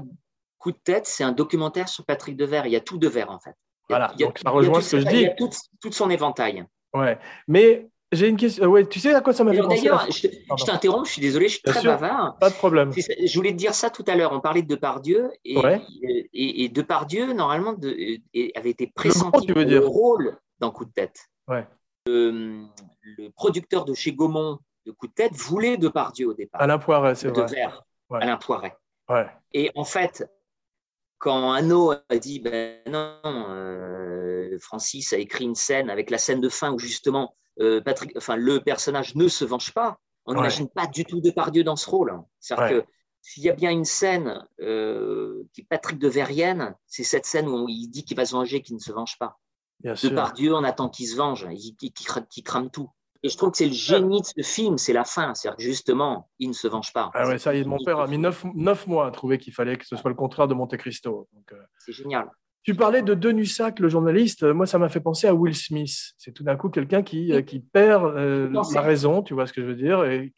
Coup de tête, c'est un documentaire sur Patrick Devers. Il y a tout Devers, en fait. Il y a- Voilà, il y a donc ça rejoint ce que je dis. Il y a tout, tout son éventail. Ouais, mais j'ai une question. Ouais, tu sais à quoi ça m'a fait penser D'ailleurs, je, t'interromps, je suis désolé, je suis Bien très sûr. bavard. Pas de problème. Je voulais te dire ça tout à l'heure. On parlait de Depardieu et, Ouais. et, et Depardieu, normalement, de, et avait été pressenti dire. le rôle dans Coup de tête. Ouais. Le, le producteur de chez Gaumont de Coup de tête voulait Depardieu au départ. Alain Poiret, c'est de vrai. Verre, Ouais. Alain Poiret. Et en fait, quand Anno a dit ben non, euh, Francis a écrit une scène avec la scène de fin où justement euh, Patrick, enfin le personnage ne se venge pas. On Ouais. n'imagine pas du tout Depardieu dans ce rôle. C'est-à-dire Ouais. que s'il y a bien une scène euh, qui est Patrick de Verrienne, c'est cette scène où il dit qu'il va se venger, qu'il ne se venge pas. Bien De sûr. par Dieu, on attend qu'il se venge, il- qu'il crame, tout. Et je trouve que c'est le génie de ce film, c'est la fin. C'est-à-dire que justement, il ne se venge pas. Ah ouais, ça y est, mon père a mis film. neuf, neuf mois à trouver qu'il fallait que ce soit le contraire de Monte Cristo. Euh, C'est génial. Tu parlais de Denussac, le journaliste. Moi, ça m'a fait penser à Will Smith. C'est tout d'un coup quelqu'un qui, euh, qui perd euh, la raison, tu vois ce que je veux dire, et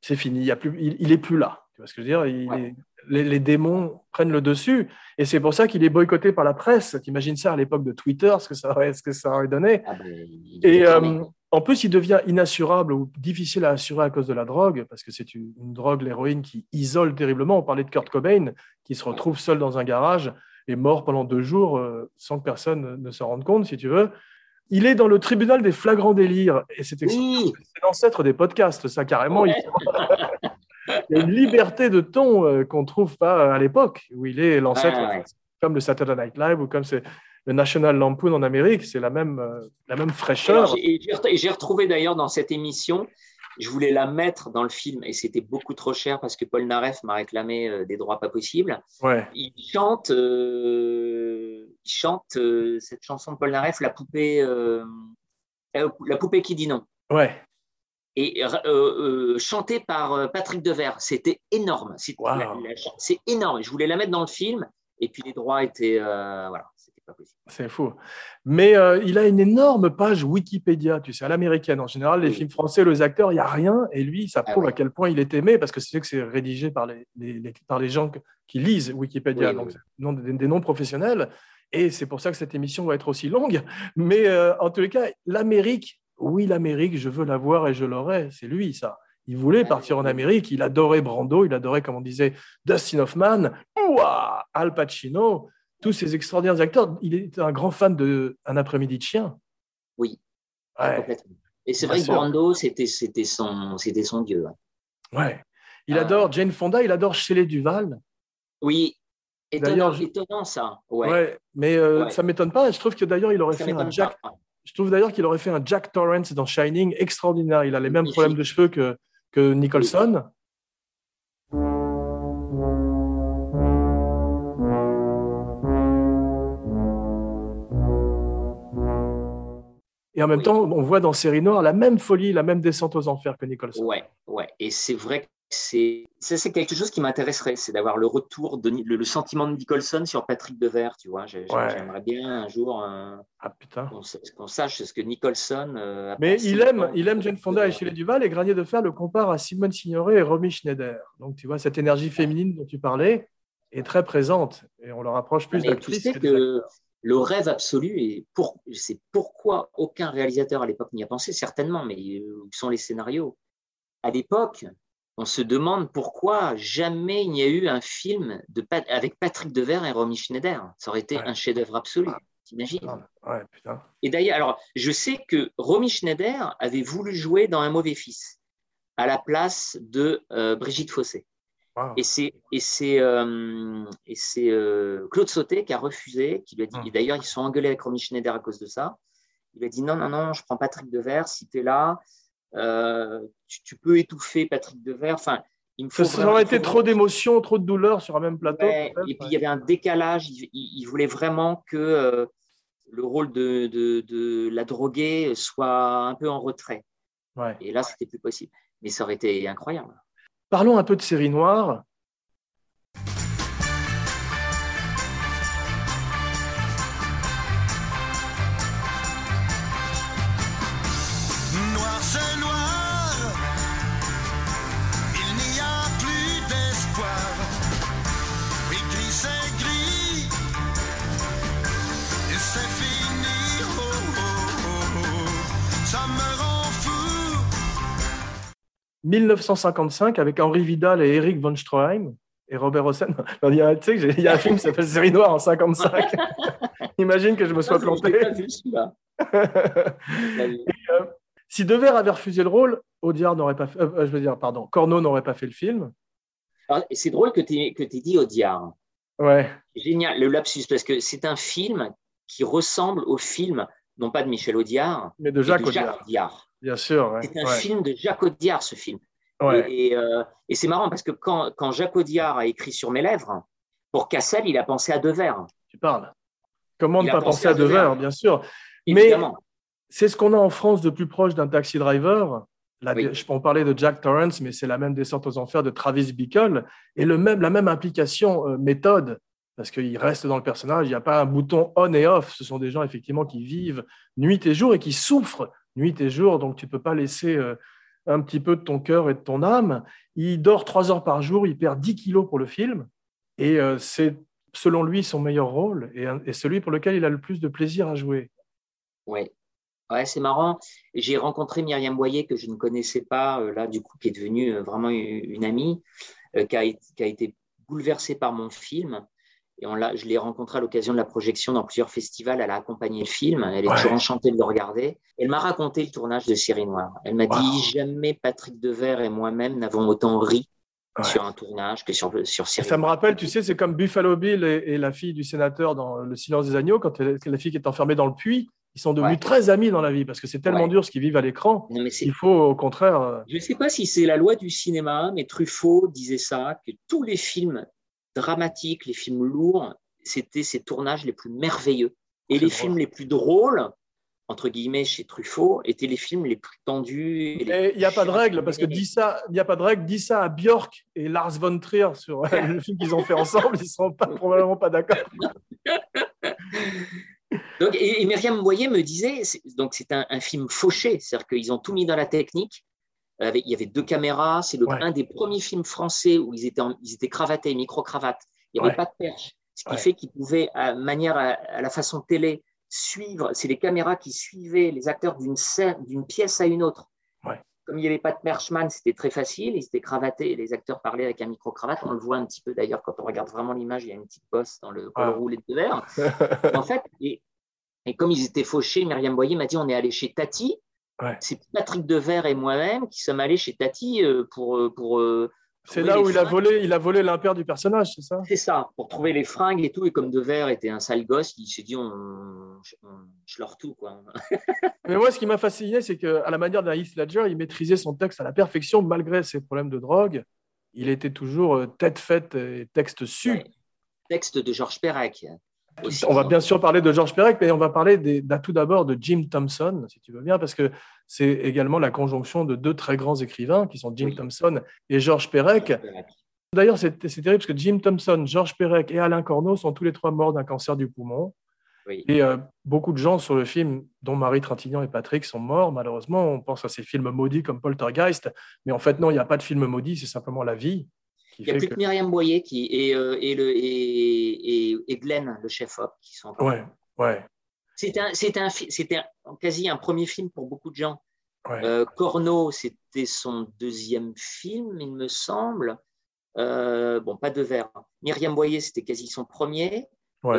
c'est fini. Il, y a plus, il, il est plus là. Tu vois ce que je veux dire? Il Ouais. est- les, les démons prennent le dessus, et c'est pour ça qu'il est boycotté par la presse. T'imagines ça à l'époque de Twitter, ce que ça aurait, ce que ça aurait donné? Ah ben, Et euh, en plus, il devient inassurable ou difficile à assurer à cause de la drogue, parce que c'est une, une drogue, l'héroïne, qui isole terriblement. On parlait de Kurt Cobain, qui se retrouve seul dans un garage et mort pendant deux jours euh, sans que personne ne s'en rende compte, si tu veux. Il est dans le tribunal des flagrants délires, et c'est Oui, l'ancêtre des podcasts, ça carrément. Ouais. Il, il y a une liberté de ton euh, qu'on ne trouve pas à l'époque, où il est l'ancêtre, ouais. comme le Saturday Night Live ou comme c'est le National Lampoon en Amérique, c'est la même, euh, la même fraîcheur. Et j'ai retrouvé d'ailleurs dans cette émission, je voulais la mettre dans le film et c'était beaucoup trop cher parce que Paul Naref m'a réclamé euh, des droits pas possibles. Ouais. Il chante, euh, il chante euh, cette chanson de Paul Naref, la poupée, euh, la poupée qui dit non. Ouais. Et chantée par Patrick Devers, c'était énorme. C'est Wow. énorme. Je voulais la mettre dans le film et puis les droits étaient, voilà, pas possible. C'est fou. Mais euh, il a une énorme page Wikipédia, tu sais, à l'américaine. En général, les Oui. films français, les acteurs, il n'y a rien. Et lui, ça Ah prouve ouais. à quel point il est aimé, parce que c'est que c'est rédigé par les, les- les- par les gens qui lisent Wikipédia, Oui, donc oui. des, noms- des- des noms professionnels. Et c'est pour ça que cette émission va être aussi longue. Mais euh, en tous les cas, l'Amérique, oui, l'Amérique, je veux la voir et je l'aurai. C'est lui, ça. Il voulait Ah, partir en. Amérique. Il adorait Brando, il adorait, comme on disait, Dustin Hoffman, ouah, Al Pacino, tous ces extraordinaires acteurs. Il est un grand fan de Un après-midi de chien. Oui. Ouais, Complètement. Et c'est vrai que. Brando, c'était c'était son, c'était son dieu. hein. ouais. Il Ah. adore Jane Fonda, il adore Shelley Duval. Oui, étonnant, D'ailleurs, je- étonnant ça. Ouais. Ouais. Mais euh, Ouais. ça m'étonne pas. Je trouve que d'ailleurs, il aurait Ça fait un Jack. pas. Je trouve d'ailleurs qu'il aurait fait un Jack Torrance dans Shining extraordinaire. Il a les mêmes Magnifique. problèmes de cheveux que, que Nicholson. Et en même Oui. temps, on voit dans Série Noire la même folie, la même descente aux enfers que Nicholson. Ouais, ouais. Et c'est vrai que c'est ça, c'est quelque chose qui m'intéresserait, c'est d'avoir le retour, de, le, le sentiment de Nicholson sur Patrick Devers, tu vois. Ouais. J'aimerais bien un jour Ah putain. qu'on sa- qu'on sache ce que Nicholson. euh, a Mais il aime, il aime Jane Fonda et Shelley Duval et Granier de Fer le compare à Simone Signoret et Romy Schneider. Donc tu vois, cette énergie féminine dont tu parlais est très présente et on leur approche plus tu d'actrices sais que des que acteurs. Le rêve absolu, et pour, c'est pourquoi aucun réalisateur à l'époque n'y a pensé, certainement, mais euh, où sont les scénarios À l'époque, on se demande pourquoi jamais il n'y a eu un film de, avec Patrick Devers et Romy Schneider. Ça aurait été Ouais. un chef-d'œuvre absolu. Ah. T'imagines? Ah, Ouais. Et d'ailleurs, alors, je sais que Romy Schneider avait voulu jouer dans Un mauvais fils à la place de euh, Brigitte Fossé. Wow. Et c'est et c'est euh, euh, Claude Sauté qui a refusé, qui lui a dit. Hum. Et d'ailleurs, ils sont engueulés avec Romy Schneider à cause de ça. Il a dit non, non, non, je prends Patrick Devers. Si tu es là, euh, tu, tu peux étouffer Patrick Devers. Enfin, il me faut. Ça, vraiment- aurait été trop d'émotions, trop de douleurs sur un même plateau. Ouais, et puis il y avait un décalage. Il, il- il voulait vraiment que euh, le rôle de, de, de la droguée soit un peu en retrait. Ouais. Et là, c'était plus possible. Mais ça aurait été incroyable. Parlons un peu de série noire. 1955 avec Henri Vidal et Eric von Stroheim et Robert Hossein. *laughs* Il y a, il y un film qui s'appelle Série Noire en 55. *laughs* Imagine que je me sois Ah, planté. vu. *laughs* si Devers avait refusé le rôle, Audiard n'aurait pas fait, euh, je veux dire, pardon, Corneau n'aurait pas fait le film. C'est drôle que tu aies, dit Audiard. Ouais, Génial, le lapsus, parce que c'est un film qui ressemble au film, non pas de Michel Audiard, mais de Jacques de Jacques Audiard, Audiard. Bien sûr. ouais, C'est un ouais. film de Jacques Audiard, ce film. Ouais. Et, et, euh, et c'est marrant parce que quand, quand Jacques Audiard a écrit Sur mes lèvres, pour Cassel, il a pensé à Devers, Tu parles. Comment Il ne pas penser à à Devers, Devers. bien sûr. Mais évidemment. c'est ce qu'on a en France de plus proche d'un taxi driver. La- Oui. Je peux en parler de Jack Torrance, mais c'est la même descente aux enfers de Travis Bickle et le même, la même implication euh, méthode, parce qu'il reste dans le personnage. Il n'y a pas un bouton on et off. Ce sont des gens effectivement qui vivent nuit et jour et qui souffrent nuit et jour. Donc tu peux pas laisser euh, un petit peu de ton cœur et de ton âme. Il dort trois heures par jour. Il perd 10 kilos pour le film et euh, c'est selon lui son meilleur rôle et, celui pour lequel il a le plus de plaisir à jouer. Ouais. Ouais, c'est marrant. J'ai rencontré Myriam Boyer que je ne connaissais pas, euh, là, du coup, qui est devenue vraiment une, amie, qui a été bouleversée par mon film. Et on l'a, je l'ai rencontrée à l'occasion de la projection dans plusieurs festivals. Elle a accompagné le film. Elle est Ouais. toujours enchantée de le regarder. Elle m'a raconté le tournage de Série Noire. Elle m'a Wow. dit jamais Patrick Devers et moi-même n'avons autant ri Ouais. sur un tournage que sur, sur Et Série ça me rappelle, tu sais, c'est comme Buffalo Bill et, et la fille du sénateur dans Le silence des agneaux, quand elle- la fille qui est enfermée dans le puits, ils sont devenus Ouais. très amis dans la vie parce que c'est tellement dur ce qu'ils vivent à l'écran. Non, mais c'est Il faut au contraire. euh, Je ne sais pas si c'est la loi du cinéma, mais Truffaut disait ça, que tous les films dramatiques, les films lourds, c'était ces tournages les plus merveilleux. Et les drôle. films les plus drôles, entre guillemets, chez Truffaut, étaient les films les plus tendus. il n'y a pas de règle parce que dis ça, il n'y a pas de règle. Dis ça à Björk et Lars von Trier sur le film qu'ils ont fait ensemble, ils ne seront pas, probablement pas d'accord. *laughs* Donc, et, et Myriam Boyer me disait, c'est- donc c'est un, un film fauché, c'est-à-dire qu'ils ont tout mis dans la technique. Avec- il y avait deux caméras, c'est le- Ouais. un des premiers films français où ils étaient, en- ils étaient cravatés, micro-cravates. Il n'y avait Ouais. pas de perche, ce qui Ouais. fait qu'ils pouvaient, à manière à, à la façon télé, suivre. C'est les caméras qui suivaient les acteurs d'une scène, d'une pièce à une autre. Comme il n'y avait pas de perchman, c'était très facile. Ils étaient cravatés et les acteurs parlaient avec un micro-cravate. On le voit un petit peu d'ailleurs quand on regarde vraiment l'image. Il y a une petite bosse dans le col Ah. roulé de verre. *laughs* En fait, et, et comme ils étaient fauchés, Myriam Boyer m'a dit on est allé chez Tati. Ouais. C'est Patrick Devers et moi-même qui sommes allés chez Tati euh, pour, euh, pour euh, C'est là où il a volé, il a volé l'impair du personnage, c'est ça? C'est ça, pour trouver les fringues et tout. Et comme Devers était un sale gosse, il s'est dit on, on, je leur tout quoi. *laughs* Mais moi, ce qui m'a fasciné, c'est qu'à la manière d'un Heath Ledger, il maîtrisait son texte à la perfection malgré ses problèmes de drogue. Il était toujours tête faite et texte su. Ouais. Texte de Georges Perec. On va bien sûr parler de Georges Perec, mais on va parler des- tout d'abord de Jim Thompson, si tu veux bien, parce que c'est également la conjonction de deux très grands écrivains qui sont Jim Oui. Thompson et Georges Perec. D'ailleurs, c'est c'est terrible parce que Jim Thompson, Georges Perec et Alain Corneau sont tous les trois morts d'un cancer du poumon. Oui. Et euh, beaucoup de gens sur le film, dont Marie Trintignant et Patrick, sont morts, malheureusement. On pense à ces films maudits comme Poltergeist, mais en fait, non, il n'y a pas de film maudit, c'est simplement la vie. Il n'y a plus que... que Myriam Boyer qui, et, euh, et, le, et, et, Glenn, le chef-op, qui sont. Ouais, ouais, C'était un, un, un- quasi un premier film pour beaucoup de gens. ouais. Euh, Corneau, c'était son deuxième film, il me semble. Euh, bon, pas de verre. Myriam Boyer, c'était quasi son premier. ouais.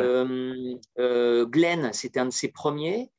Glenn, c'était un de ses premiers.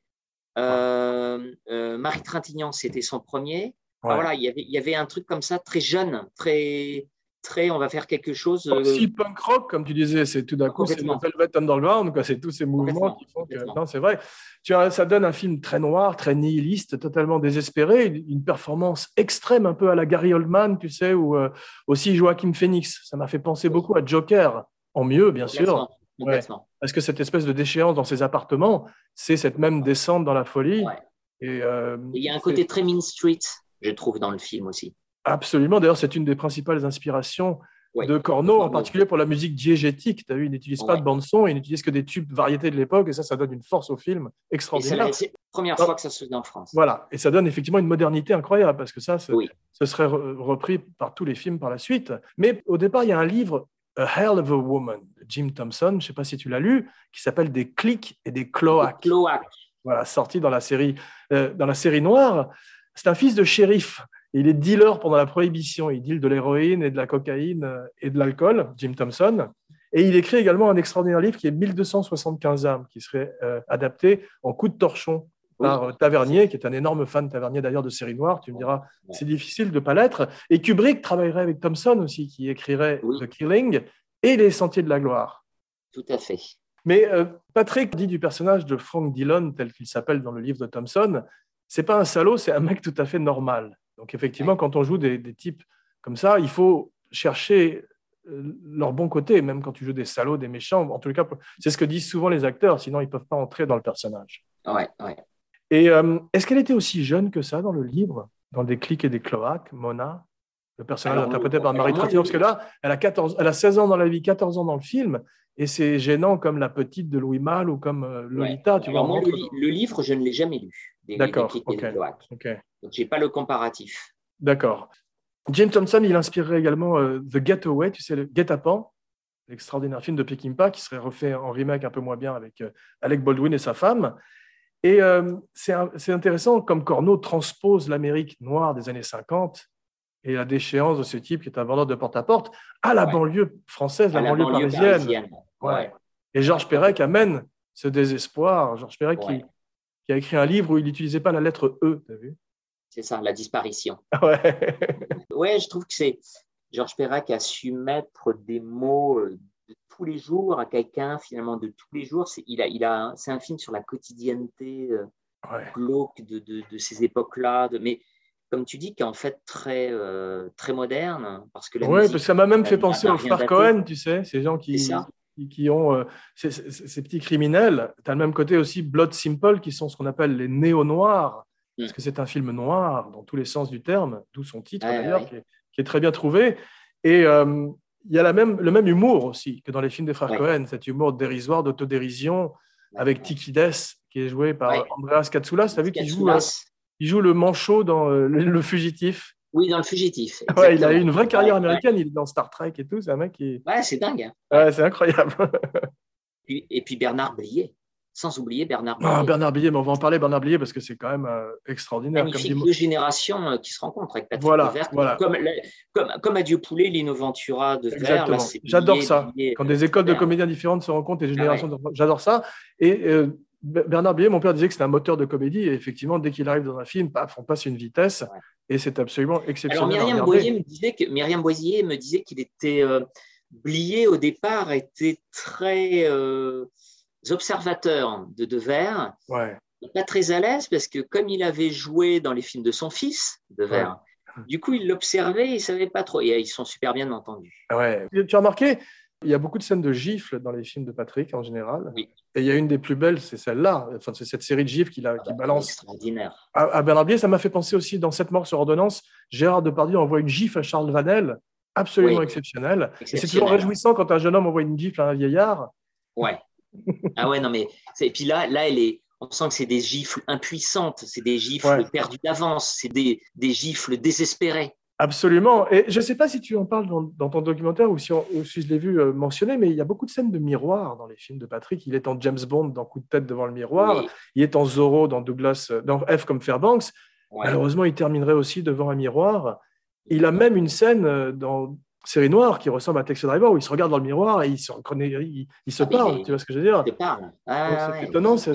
Marie Trintignant, c'était son premier. Enfin, voilà, il y avait, il y avait un truc comme ça, très jeune, très, très, on va faire quelque chose. euh, Aussi punk rock, comme tu disais, c'est tout d'un coup, c'est le. Velvet Underground, quoi. C'est tous ces mouvements qui font que. Non, c'est vrai. Tu as, ça donne un film très noir, très nihiliste, totalement désespéré, une performance extrême, un peu à la Gary Oldman, tu sais, ou euh, aussi Joaquin Phoenix. Ça m'a fait penser beaucoup à Joker, en mieux, bien sûr, complètement. parce que cette espèce de déchéance dans ses appartements, c'est cette même descente dans la folie. Ouais. Et, euh, Et Il y a un côté très Mean Street, je trouve, dans le film aussi. Absolument. D'ailleurs, c'est une des principales inspirations Ouais. de Corneau, en particulier pour la musique diégétique. Tu as vu, il n'utilise pas Ouais. de bande-son, il n'utilise que des tubes variétés de l'époque, et ça, ça donne une force au film extraordinaire. c'est la première Ah. fois que ça se faisait en France. Voilà. Et ça donne effectivement une modernité incroyable, parce que ça, ce, Oui. ce serait re- repris par tous les films par la suite. Mais au départ, il y a un livre, A Hell of a Woman, de Jim Thompson, je ne sais pas si tu l'as lu, qui s'appelle Des clics et des cloaques. Cloaque. voilà, sorti dans la série, euh, dans la série noire. C'est un fils de shérif. Il est dealer pendant la prohibition. Il deal de l'héroïne et de la cocaïne et de l'alcool, Jim Thompson. Et il écrit également un extraordinaire livre qui est 1275 âmes, qui serait euh, adapté en coup de torchon par euh, Tavernier, qui est un énorme fan Tavernier d'ailleurs de série noire. Tu me diras, c'est difficile de ne pas l'être. Et Kubrick travaillerait avec Thompson aussi, qui écrirait Oui. The Killing et Les Sentiers de la Gloire. Tout à fait. Mais euh, Patrick dit du personnage de Frank Dillon, tel qu'il s'appelle dans le livre de Thompson, c'est pas un salaud, c'est un mec tout à fait normal. Donc effectivement, quand on joue des, des types comme ça, il faut chercher euh, leur bon côté, même quand tu joues des salauds, des méchants. En tout cas, c'est ce que disent souvent les acteurs, sinon ils ne peuvent pas entrer dans le personnage. Ouais, ouais. Et euh, est-ce qu'elle était aussi jeune que ça dans le livre, dans Des clics et des cloaques, Mona le personnage Alors, interprété par Marie Trétignant, parce que là, elle a, 14, elle a 16 ans dans la vie, 14 ans dans le film, et c'est gênant comme la petite de Louis Malle ou comme euh, Lolita, Ouais. tu Alors, vois. moi, le livre, je ne l'ai jamais lu. Des, D'accord, et des cloaques. Donc, j'ai pas le comparatif. d'accord. Jim Thompson, il inspirerait également euh, The Getaway, tu sais, le Guet-apens, l'extraordinaire film de Peckinpah, qui serait refait en remake un peu moins bien avec euh, Alec Baldwin et sa femme. Et euh, c'est un- c'est intéressant comme Corneau transpose l'Amérique noire des années 50 et la déchéance de ce type qui est un vendeur de porte-à-porte à la Ouais. banlieue française, la, À la banlieue, banlieue parisienne. parisienne. Ouais. Ouais. Et Georges Perec amène ce désespoir. Georges Perec qui. Qui a écrit un livre où il n'utilisait pas la lettre E, tu as vu? C'est ça, la disparition. *laughs* Ouais. Ouais, je trouve que c'est Georges Perec a su mettre des mots euh, de tous les jours à quelqu'un, finalement de tous les jours. C'est il a, il a, un- c'est un film sur la quotidienneté euh, Ouais. glauque de, de, de ces époques-là. de- Mais comme tu dis, qui est en fait très, euh, très moderne, parce que la Ouais, musique, parce que ça m'a même fait penser frères daté. Cohen, tu sais, ces gens qui. Qui, ont euh, ces, ces- ces petits criminels. Tu as le même côté aussi Blood Simple, qui sont ce qu'on appelle les néo-noirs, parce Mm. que c'est un film noir dans tous les sens du terme, d'où son titre d'ailleurs, qui, est, qui est très bien trouvé. Et euh, il y a la même, le même humour aussi que dans les films des frères Ouais. Cohen, cet humour dérisoire, d'autodérision, avec Tikides, qui est joué par. Andreas Katsoulas. Tu as vu qu'il joue, euh, il joue le manchot dans le, le Fugitif. Oui, dans le fugitif. *laughs* Ouais, il a eu une vraie carrière américaine, il est dans Star Trek et tout, c'est un mec qui... Ouais, c'est dingue. hein. Ouais, c'est incroyable. *laughs* Et puis Bernard Blier, sans oublier Bernard Blier. Ah, Bernard Billet, mais on va en parler, Bernard Billet, parce que c'est quand même euh, extraordinaire. Comme Magnifique dit- deux générations euh, qui se rencontrent avec Patrick Voilà, Devers, voilà. Comme, comme, comme Adieu Poulet, Lino Ventura de. Exactement. J'adore Blier, ça. Blier, Quand des écoles de comédiens différentes se rencontrent et des Ah générations, de- j'adore ça. Et euh, Bernard Billet, mon père disait que c'était un moteur de comédie, et effectivement, dès qu'il arrive dans un film, paf, on passe une vitesse, Ouais. et c'est absolument Alors exceptionnel. à Myriam. Boyer me disait que Myriam Boisier me disait qu'il était euh, Blier au départ était très euh, observateur de Devers, Ouais. pas très à l'aise parce que comme il avait joué dans les films de son fils Devers, du coup il l'observait, il savait pas trop. Et euh, ils sont super bien entendus. Ouais. Tu as remarqué, il y a beaucoup de scènes de gifles dans les films de Patrick en général. Oui. Et il y a une des plus belles, c'est celle-là. Enfin, c'est cette série de gifles qu'il Ah bah, balance Extraordinaire. à, à Bernard Blier. Ça m'a fait penser aussi dans Cette mort sur ordonnance, Gérard Depardieu envoie une gifle à Charles Vanel, absolument Oui. exceptionnelle. Et c'est toujours réjouissant quand un jeune homme envoie une gifle à un vieillard. Ouais. Ah ouais, non, mais. Et puis là, là elle est. On sent que c'est des gifles impuissantes, c'est des gifles Ouais. perdues d'avance, c'est des, des gifles désespérées. Absolument. Et je ne sais pas si tu en parles dans, dans ton documentaire ou si, on- ou si je l'ai vu euh, mentionner, mais il y a beaucoup de scènes de miroir dans les films de Patrick. Il est en James Bond dans Coup de tête devant le miroir. Oui. Il est en Zorro dans Douglas, euh, dans F comme Fairbanks. Ouais. Malheureusement, il terminerait aussi devant un miroir. Il a même une scène euh, dans Série Noire qui ressemble à Taxi Driver où il se regarde dans le miroir et il se il, il se Ah, parle. il- Tu vois ce que je veux dire? Ah, c'est ouais. étonnant, c'est-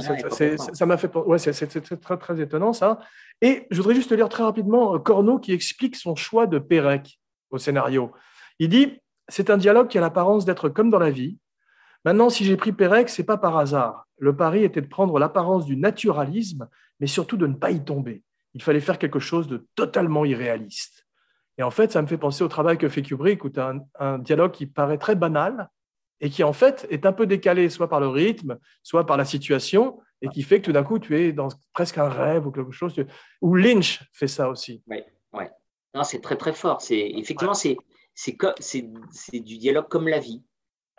ça m'a fait ouais, c'est très, très étonnant ça. Et je voudrais juste te lire très rapidement euh, Corneau qui explique son choix de Pérec au scénario. Il dit c'est un dialogue qui a l'apparence d'être comme dans la vie. Maintenant, si j'ai pris Pérec, c'est pas par hasard. Le pari était de prendre l'apparence du naturalisme, mais surtout de ne pas y tomber. Il fallait faire quelque chose de totalement irréaliste. Et en fait, ça me fait penser au travail que fait Kubrick, où tu as un, un dialogue qui paraît très banal et qui, en fait, est un peu décalé, soit par le rythme, soit par la situation, et qui fait que tout d'un coup, tu es dans presque un rêve ou quelque chose. Ou Lynch fait ça aussi. Non, c'est très très fort. C'est effectivement c'est c'est co- c'est c'est du dialogue comme la vie,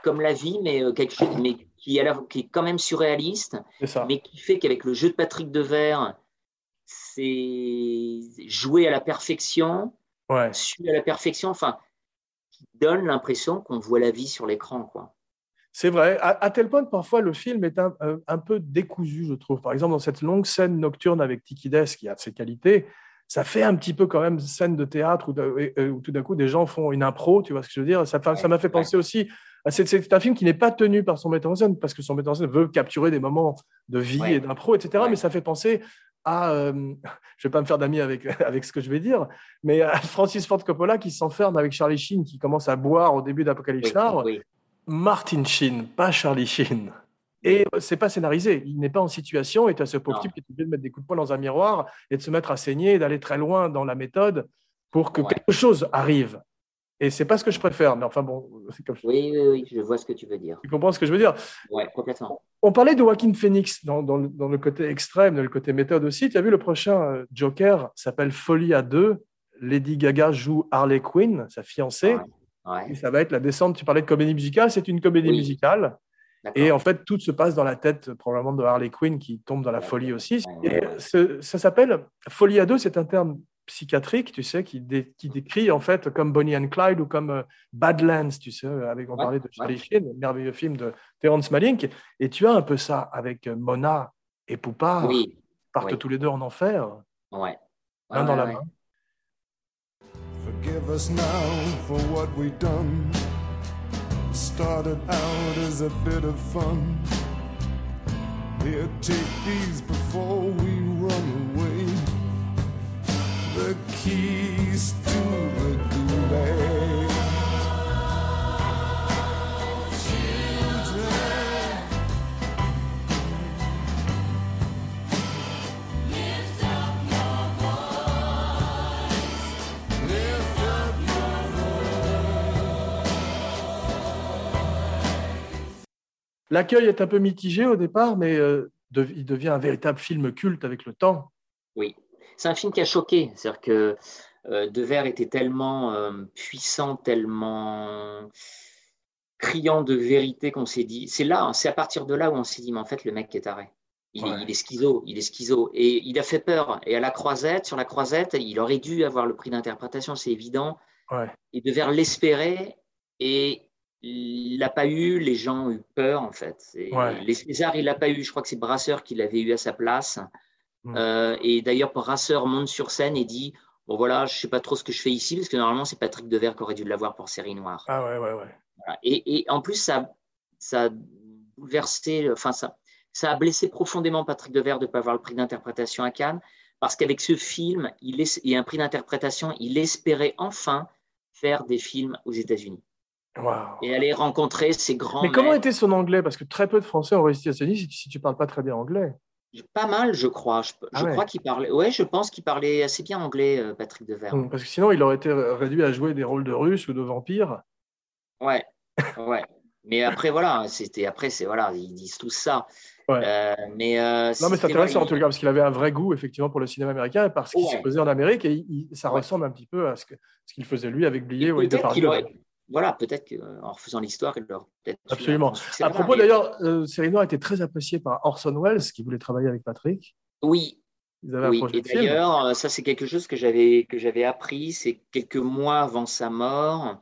comme la vie, mais euh, quelque chose, mais qui, qui est quand même surréaliste, C'est ça. mais qui fait qu'avec le jeu de Patrick Devers, c'est joué à la perfection, Ouais. su à la perfection, enfin, qui donne l'impression qu'on voit la vie sur l'écran, quoi. C'est vrai, à, à tel point que parfois le film est un, peu décousu, je trouve. Par exemple, dans cette longue scène nocturne avec Tikides, qui a ses qualités, ça fait un petit peu quand même scène de théâtre où, tout d'un coup des gens font une impro, tu vois ce que je veux dire? Ça m'a fait penser aussi. C'est c'est un film qui n'est pas tenu par son metteur en scène, parce que son metteur en scène veut capturer des moments de vie Ouais. et d'impro, etc. Ouais. Mais ça fait penser à. euh, je ne vais pas me faire d'amis avec, *laughs* avec ce que je vais dire, mais à Francis Ford Coppola qui s'enferme avec Charlie Sheen, qui commence à boire au début d'Apocalypse Now. oui. Martin Sheen, pas Charlie Sheen. Et c'est pas scénarisé. Il n'est pas en situation et tu as ce pauvre type qui est obligé de mettre des coups de poing dans un miroir et de se mettre à saigner et d'aller très loin dans la méthode pour que Ouais. quelque chose arrive. Et c'est pas ce que je préfère. Mais enfin bon, c'est comme Oui, oui, oui, je vois ce que tu veux dire. tu comprends ce que je veux dire? Ouais, complètement. On parlait de Joaquin Phoenix dans, dans le, dans le côté extrême, dans le côté méthode aussi. Tu as vu le prochain euh, Joker? S'appelle Folie à deux. Lady Gaga joue Harley Quinn, sa fiancée. Ouais, Et ça va être la descente. Tu parlais de comédie musicale, c'est une comédie Oui. musicale. Et en fait, tout se passe dans la tête probablement de Harley Quinn qui tombe dans la folie aussi. Et ce- ça s'appelle Folie à deux, c'est un terme psychiatrique, tu sais, qui, dé- qui décrit en fait comme Bonnie and Clyde ou comme euh, Badlands, tu sais, avec on Ouais, parlait de Charlie ouais. Sheen, le merveilleux film de Terrence Malick. Et tu as un peu ça avec euh, Mona et Poupard, Oui, partent oui. tous les deux en enfer, ouais. main Ouais, dans la ouais, main. Forgive us now for what we've done. Started out as a bit of fun. Here, take these before we. The keys to the gulag. Children. Lift up L'accueil est un peu mitigé au départ, mais euh, de- il devient un véritable film culte avec le temps. Oui, c'est un film qui a choqué. C'est-à-dire que euh, Devers était tellement euh, puissant, tellement criant de vérité qu'on s'est dit. C'est là, c'est à partir de là où on s'est dit, mais en fait, le mec est taré. Il, Ouais. il est schizo, il est schizo. Et il a fait peur. Et à la croisette, sur la croisette, il aurait dû avoir le prix d'interprétation, c'est évident. Ouais. Et Devers l'espérait et il l'a pas eu. Les gens ont eu peur, en fait. Et Ouais. Les Césars, il l'a pas eu. Je crois que c'est Brasseur qui l'avait eu à sa place. Mm. Euh, et d'ailleurs, Brasseur monte sur scène et dit Bon, voilà, je sais pas trop ce que je fais ici, parce que normalement, c'est Patrick Devers qui aurait dû l'avoir pour Série Noire. Ah ouais, ouais, ouais. Voilà. Et, et en plus, ça, ça a bouleversé, enfin, ça, ça a blessé profondément Patrick Devers de ne pas avoir le prix d'interprétation à Cannes, parce qu'avec ce film, il et un prix d'interprétation, il espérait enfin faire des films aux États-Unis et aller rencontrer ces grands. Mais comment était son anglais? Parce que très peu de Français ont réussi à se dire si, tu parles pas très bien anglais. Pas mal, je crois. Je, Ah ouais. crois qu'il parlait. Ouais, je pense qu'il parlait assez bien anglais, euh, Patrick Devers. Parce que sinon, il aurait été réduit à jouer des rôles de Russes ou de vampires. Ouais, ouais. Mais après, voilà, c'était après, c'est voilà, ils disent tous ça. Ouais. Euh, mais euh, Non, mais c'est intéressant en tout cas, parce qu'il avait un vrai goût effectivement pour le cinéma américain parce qu'il se faisait en Amérique et il- ça Ouais. ressemble un petit peu à ce que- ce qu'il faisait lui avec Et ou peut-être qu'il aurait- Voilà, peut-être qu'en refaisant l'histoire, il aurait peut-être. eu Absolument. À propos mais- d'ailleurs, euh, Série Noire était très appréciée par Orson Welles qui voulait travailler avec Patrick. Oui, Ils avaient oui. Et d'ailleurs, euh, ça, c'est quelque chose que j'avais que j'avais appris. C'est quelques mois avant sa mort,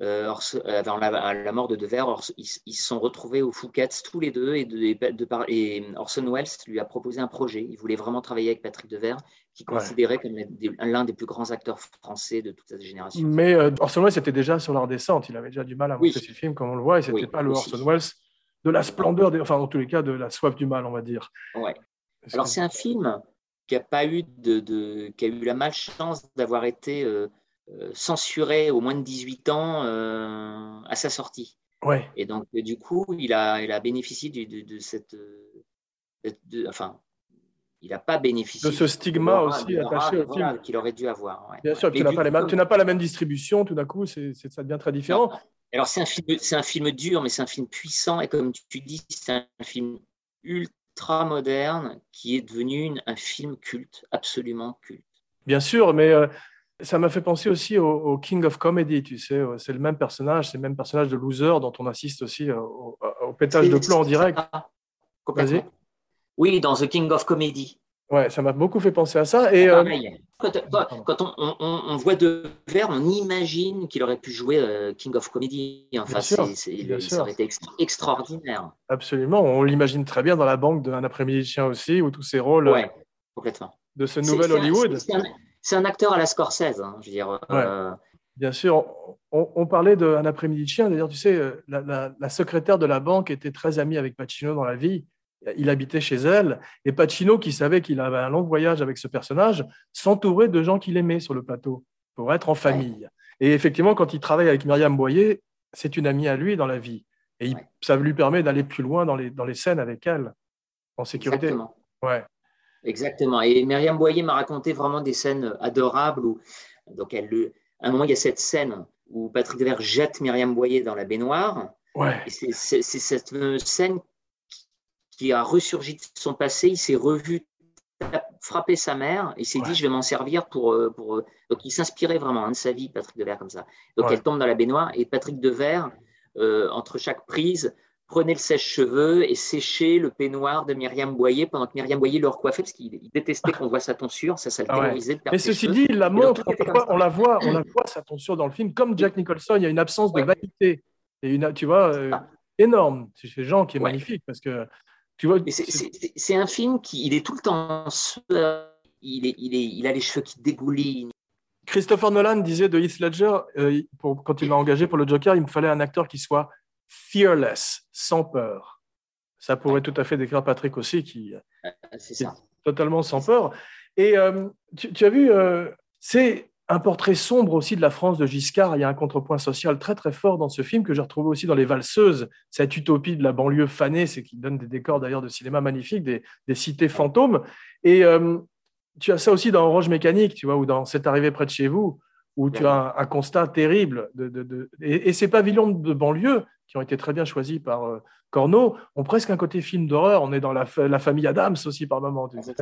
euh, Orson- euh, avant la, mort de Devers, Orson- ils, ils se sont retrouvés au Fouquet's tous les deux et, de, de par- et Orson Welles lui a proposé un projet. Il voulait vraiment travailler avec Patrick Devers, qui Ouais. considérait comme l'un des plus grands acteurs français de toute cette génération. Mais euh, Orson Welles était déjà sur la redescente. Il avait déjà du mal à Oui. monter ses films, comme on le voit, et c'était Oui, pas le aussi. Orson Welles de la splendeur, des- enfin, en tous les cas, de la soif du mal, on va dire. Ouais. Alors que- c'est un film qui a pas eu de, de- qui a eu la malchance d'avoir été euh, euh, censuré au moins de 18 ans euh, à sa sortie. Ouais. Et donc du coup, il a, il a bénéficié du- de, de cette, de- enfin, il n'a pas bénéficié De ce stigma aussi attaché au voilà, film. qu'il aurait dû avoir. ouais. Bien sûr, tu n'as pas, les coup, mêmes- tu n'as pas la même distribution, tout d'un coup, c'est, ça devient très différent. Alors c'est un film, c'est un film dur, mais c'est un film puissant et comme tu dis, c'est un film ultra moderne qui est devenu une- un film culte, absolument culte. Bien sûr, mais euh, ça m'a fait penser aussi au, au King of Comedy, tu sais. C'est le même personnage, c'est le même personnage de loser dont on assiste aussi euh, au, au pétage de plomb en direct. Vas-y. Oui, dans The King of Comedy. Ouais, ça m'a beaucoup fait penser à ça. Et euh, Pareil. Quand, on, on- on- on voit De Verre, on imagine qu'il aurait pu jouer euh, King of Comedy. Enfin, Bien sûr, c'est- bien ça sûr. aurait été extra- extraordinaire. absolument, on l'imagine très bien dans la banque d'un après-midi de chien aussi, ou tous ces rôles euh, Ouais, complètement. de ce nouvel Hollywood. c'est un- acteur à la Scorsese, hein, je veux dire. euh, Bien sûr, on, on parlait d'un après-midi de chien. D'ailleurs, tu sais, euh, la, la- la secrétaire de la banque était très amie avec Pacino dans la vie. Il habitait chez elle. Et Pacino, qui savait qu'il avait un long voyage avec ce personnage, s'entourait de gens qu'il aimait sur le plateau pour être en famille. Et effectivement, quand il travaille avec Myriam Boyer, c'est une amie à lui dans la vie. Et Ouais. ça lui permet d'aller plus loin dans les, dans les scènes avec elle, en sécurité. Exactement. Ouais. Exactement. Et Myriam Boyer m'a raconté vraiment des scènes adorables où, donc elle le, à un moment, il y a cette scène où Patrick Devers jette Myriam Boyer dans la baignoire. Ouais. C'est cette fameuse scène qui a ressurgi de son passé. Il s'est revu frapper sa mère. Il s'est Ouais. dit, je vais m'en servir pour. euh, pour euh, Donc, il s'inspirait vraiment hein, de sa vie, Patrick Devers, comme ça. Donc, Ouais. elle tombe dans la baignoire et Patrick Devers, euh, entre chaque prise, prenait le sèche-cheveux et séchait le peignoir de Myriam Boyer pendant que Myriam Boyer le recoiffait parce qu'il il détestait qu'on voit sa tonsure. Ça, ça le Ah ouais. terrorisait de perdre Mais ceci dit, il la montre, on la voit, on la voit sa tonsure dans le film, comme Jack Nicholson, il y a une absence de vanité. Et une, tu vois, euh, Ah. énorme. C'est Jean qui est magnifique parce que, tu vois, c'est- un film qui il est tout le temps il, est, il, est, il a les cheveux qui dégoulinent. Christopher Nolan disait de Heath Ledger, euh, pour, quand il l'a engagé pour le Joker, il me fallait un acteur qui soit fearless, sans peur. Ça pourrait tout à fait décrire Patrick aussi, qui est C'est ça. totalement sans peur. Et euh, tu, tu as vu, euh, c'est un portrait sombre aussi de la France de Giscard. Il y a un contrepoint social très très fort dans ce film que j'ai retrouvé aussi dans Les Valseuses, cette utopie de la banlieue fanée, c'est qui donne des décors d'ailleurs de cinéma magnifiques, des, des cités fantômes. Et euh, tu as ça aussi dans Orange Mécanique, tu vois, ou dans C'est arrivé près de chez vous, où tu as un, un constat terrible. De, de- de- et, et ces pavillons de banlieue, qui ont été très bien choisis par euh, Corneau, ont presque un côté film d'horreur. On est dans la, fa- la famille Adams aussi par moment. tu Ah, sais.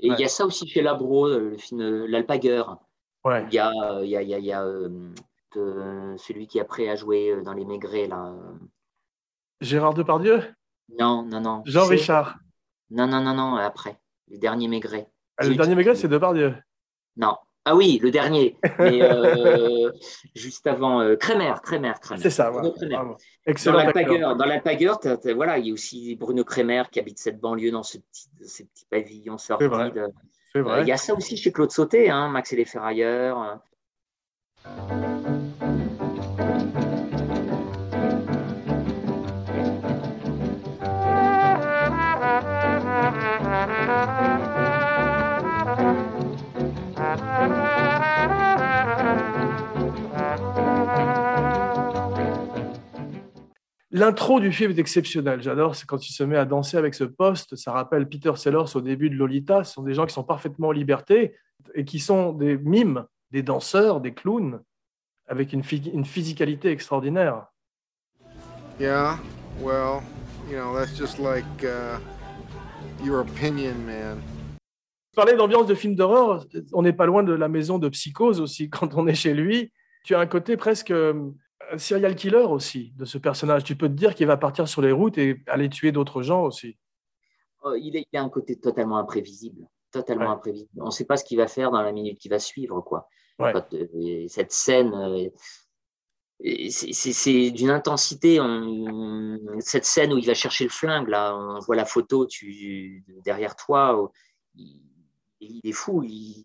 Et il Ouais. y a ça aussi chez Labro, le film euh, L'Alpagueur. Ouais. Il y a, il y a, il y a, euh, euh, celui qui après a joué euh, dans Les Maigrets. Là. Gérard Depardieu? Non, non, non. Jean Richard. Non, non, non, non, après. Les derniers Maigrets. Ah, Le dernier Maigret, c'est Depardieu. Non. Ah oui, le dernier. *laughs* Mais euh, juste avant, euh, Crémer, Crémer, Crémer. C'est ça, voilà. Kremer. Bravo. Dans Excellent. dans t'as- voilà, il y a aussi Bruno Kremer qui habite cette banlieue dans ce petit, ces petits pavillons C'est Euh. Il y a ça aussi chez Claude Sauté, hein, Max et les Ferrailleurs. L'intro du film est exceptionnelle. J'adore. C'est quand il se met à danser avec ce poste. Ça rappelle Peter Sellers au début de Lolita. Ce sont des gens qui sont parfaitement en liberté et qui sont des mimes, des danseurs, des clowns, avec une, une physicalité extraordinaire. Yeah, well, you know, that's just like uh, your opinion, man. Parler d'ambiance de film d'horreur, on n'est pas loin de la maison de psychose aussi *laughs* quand on est chez lui. Tu as un côté presque euh, serial killer aussi de ce personnage. Tu peux te dire qu'il va partir sur les routes et aller tuer d'autres gens aussi. Oh, il, est- il a un côté totalement imprévisible. Totalement Ouais. imprévisible. On ne sait pas ce qu'il va faire dans la minute qui va suivre. Quoi. Ouais. Quand, euh, cette scène, euh, c'est- d'une intensité. on- cette scène où il va chercher le flingue, là, on voit la photo tu, derrière toi. il, il est fou. Il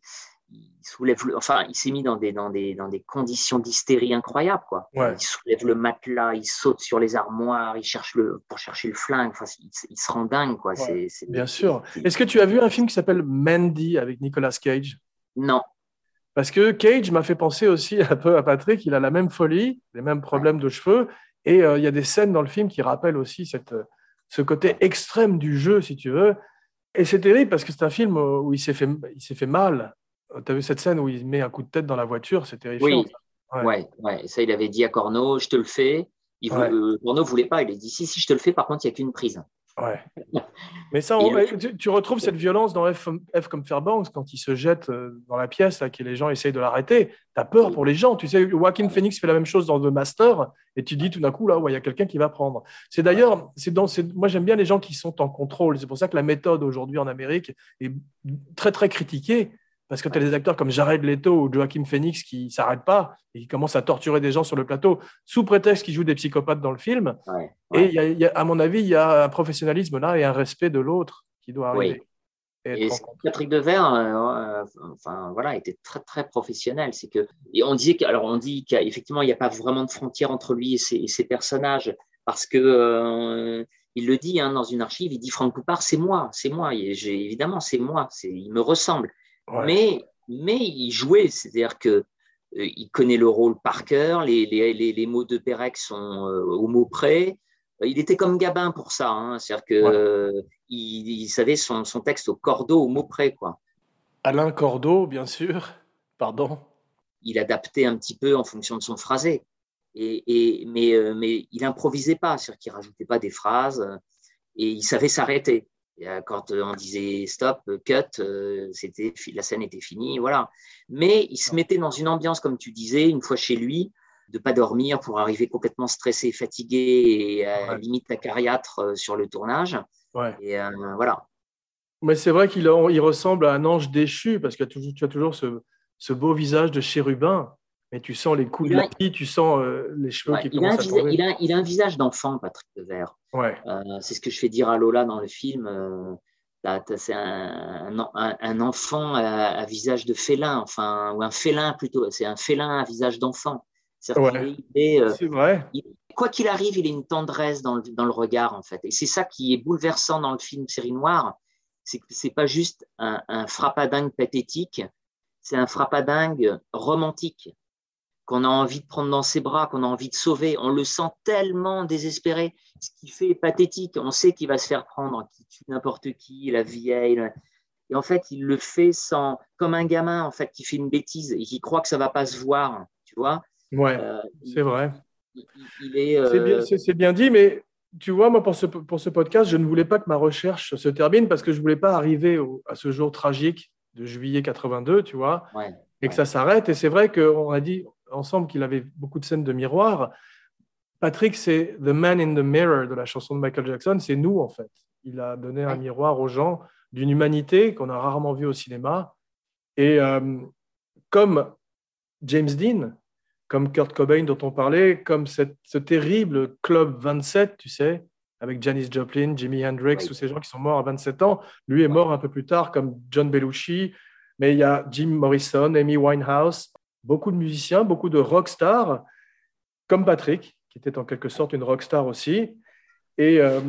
soulève le- enfin, il s'est mis dans des, dans des, dans des conditions d'hystérie incroyables. Quoi. Ouais. Il soulève le matelas, il saute sur les armoires, il cherche le, pour chercher le flingue. Enfin, il, il se rend dingue. Quoi. C'est- Bien sûr. Est-ce que tu as vu un film qui s'appelle Mandy avec Nicolas Cage? Non. Parce que Cage m'a fait penser aussi un peu à Patrick. Il a la même folie, les mêmes problèmes de cheveux. Et euh, il y a des scènes dans le film qui rappellent aussi cette, ce côté extrême du jeu, si tu veux. Et c'est terrible parce que c'est un film euh, où il s'est fait, il s'est fait mal. Tu as vu cette scène où il met un coup de tête dans la voiture C'est terrifiant. Oui. Ouais. Ouais. ouais, Ça, il avait dit à Corneau, je te le fais. Il voulait, euh, Corneau voulait pas. Il a dit, si, si, je te le fais. Par contre, il n'y a qu'une prise. Ouais. *laughs* Mais ça, on- tu, tu retrouves cette violence dans F, F comme Fairbanks quand il se jette euh, dans la pièce, là, que les gens essayent de l'arrêter. Tu as peur pour les gens. Tu sais, Joaquin Phoenix fait la même chose dans The Master et tu dis tout d'un coup, là, ouais, il y a quelqu'un qui va prendre. C'est d'ailleurs, c'est dans, c'est- moi j'aime bien les gens qui sont en contrôle. C'est pour ça que la méthode aujourd'hui en Amérique est très, très critiquée. Parce que tu as des acteurs comme Jared Leto ou Joaquin Phoenix qui ne s'arrêtent pas et qui commencent à torturer des gens sur le plateau sous prétexte qu'ils jouent des psychopathes dans le film. Ouais. Et Ouais. il y a- il y a- à mon avis, il y a un professionnalisme là et un respect de l'autre qui doit Oui. arriver. Et être Et rencontré. Patrick Devers, euh, euh, enfin voilà, était très très professionnel. C'est que et on disait que, alors on dit qu'effectivement il n'y a pas vraiment de frontière entre lui et ses, et ses personnages parce que euh, il le dit hein, dans une archive, il dit Franck Poupard, c'est moi, c'est moi. Et évidemment c'est moi, il me ressemble. Ouais. Mais mais il jouait, c'est-à-dire que euh, il connaît le rôle par cœur, les, les, les, les mots de Pérec sont euh, au mot près. il était comme Gabin pour ça. hein. C'est-à-dire Ouais. euh, il, savait son, son texte au cordeau, au mot près, quoi. Alain Cordeau, bien sûr. Pardon. il adaptait un petit peu en fonction de son phrasé. Et, et- mais, euh, mais il improvisait pas, c'est-à-dire qu'il rajoutait pas des phrases euh, et il savait s'arrêter. Euh, Quand euh, on disait stop, euh, cut, c'était la scène était finie, voilà. Mais il se mettait dans une ambiance, comme tu disais, une fois chez lui, de pas dormir pour arriver complètement stressé, fatigué et à Ouais. limite acariâtre sur le tournage. Ouais. Et euh, voilà. Mais c'est vrai qu'il il ressemble à un ange déchu parce que tu as toujours, tu as toujours ce, ce beau visage de chérubin. Mais tu sens les coups de la pie, tu sens euh, les cheveux Ouais, qui il, a un à il a- il a un visage d'enfant, Patrick Devers. Ouais. Euh, c'est ce que je fais dire à Lola dans le film. euh, c'est un, un- un enfant à, à visage de félin, enfin, ou un félin plutôt. C'est un félin à visage d'enfant. Ouais. euh, vrai. il- quoi qu'il arrive, il a une tendresse dans le, dans le regard, en fait. Et c'est ça qui est bouleversant dans le film Série Noire. C'est que c'est pas juste un, un frappadingue pathétique, c'est un frappadingue romantique qu'on a envie de prendre dans ses bras, qu'on a envie de sauver. On le sent tellement désespéré, ce qui fait pathétique. On sait qu'il va se faire prendre, qu'il tue n'importe qui, la vieille. la- Et en fait, il le fait sans, comme un gamin en fait qui fait une bêtise et qui croit que ça va pas se voir, tu vois. Ouais, Euh, c'est vrai. il, il- il est. C'est euh, bien, c'est- bien dit, mais tu vois, moi, pour ce, pour ce podcast, je ne voulais pas que ma recherche se termine parce que je ne voulais pas arriver au- à ce jour tragique de juillet 82, tu vois, ouais. et que ça s'arrête. Et c'est vrai qu'on a dit ensemble qu'il avait beaucoup de scènes de miroir. Patrick, c'est The Man in the Mirror de la chanson de Michael Jackson, c'est nous, en fait. Il a donné un miroir aux gens d'une humanité qu'on a rarement vue au cinéma. Et euh, comme James Dean, comme Kurt Cobain dont on parlait, comme cette- ce terrible Club 27, tu sais, avec Janis Joplin, Jimi Hendrix, Oui. tous ces gens qui sont morts à 27 ans. Lui est mort un peu plus tard, comme John Belushi, mais il y a Jim Morrison, Amy Winehouse, beaucoup de musiciens, beaucoup de rockstars, comme Patrick, qui était en quelque sorte une rockstar aussi, et euh,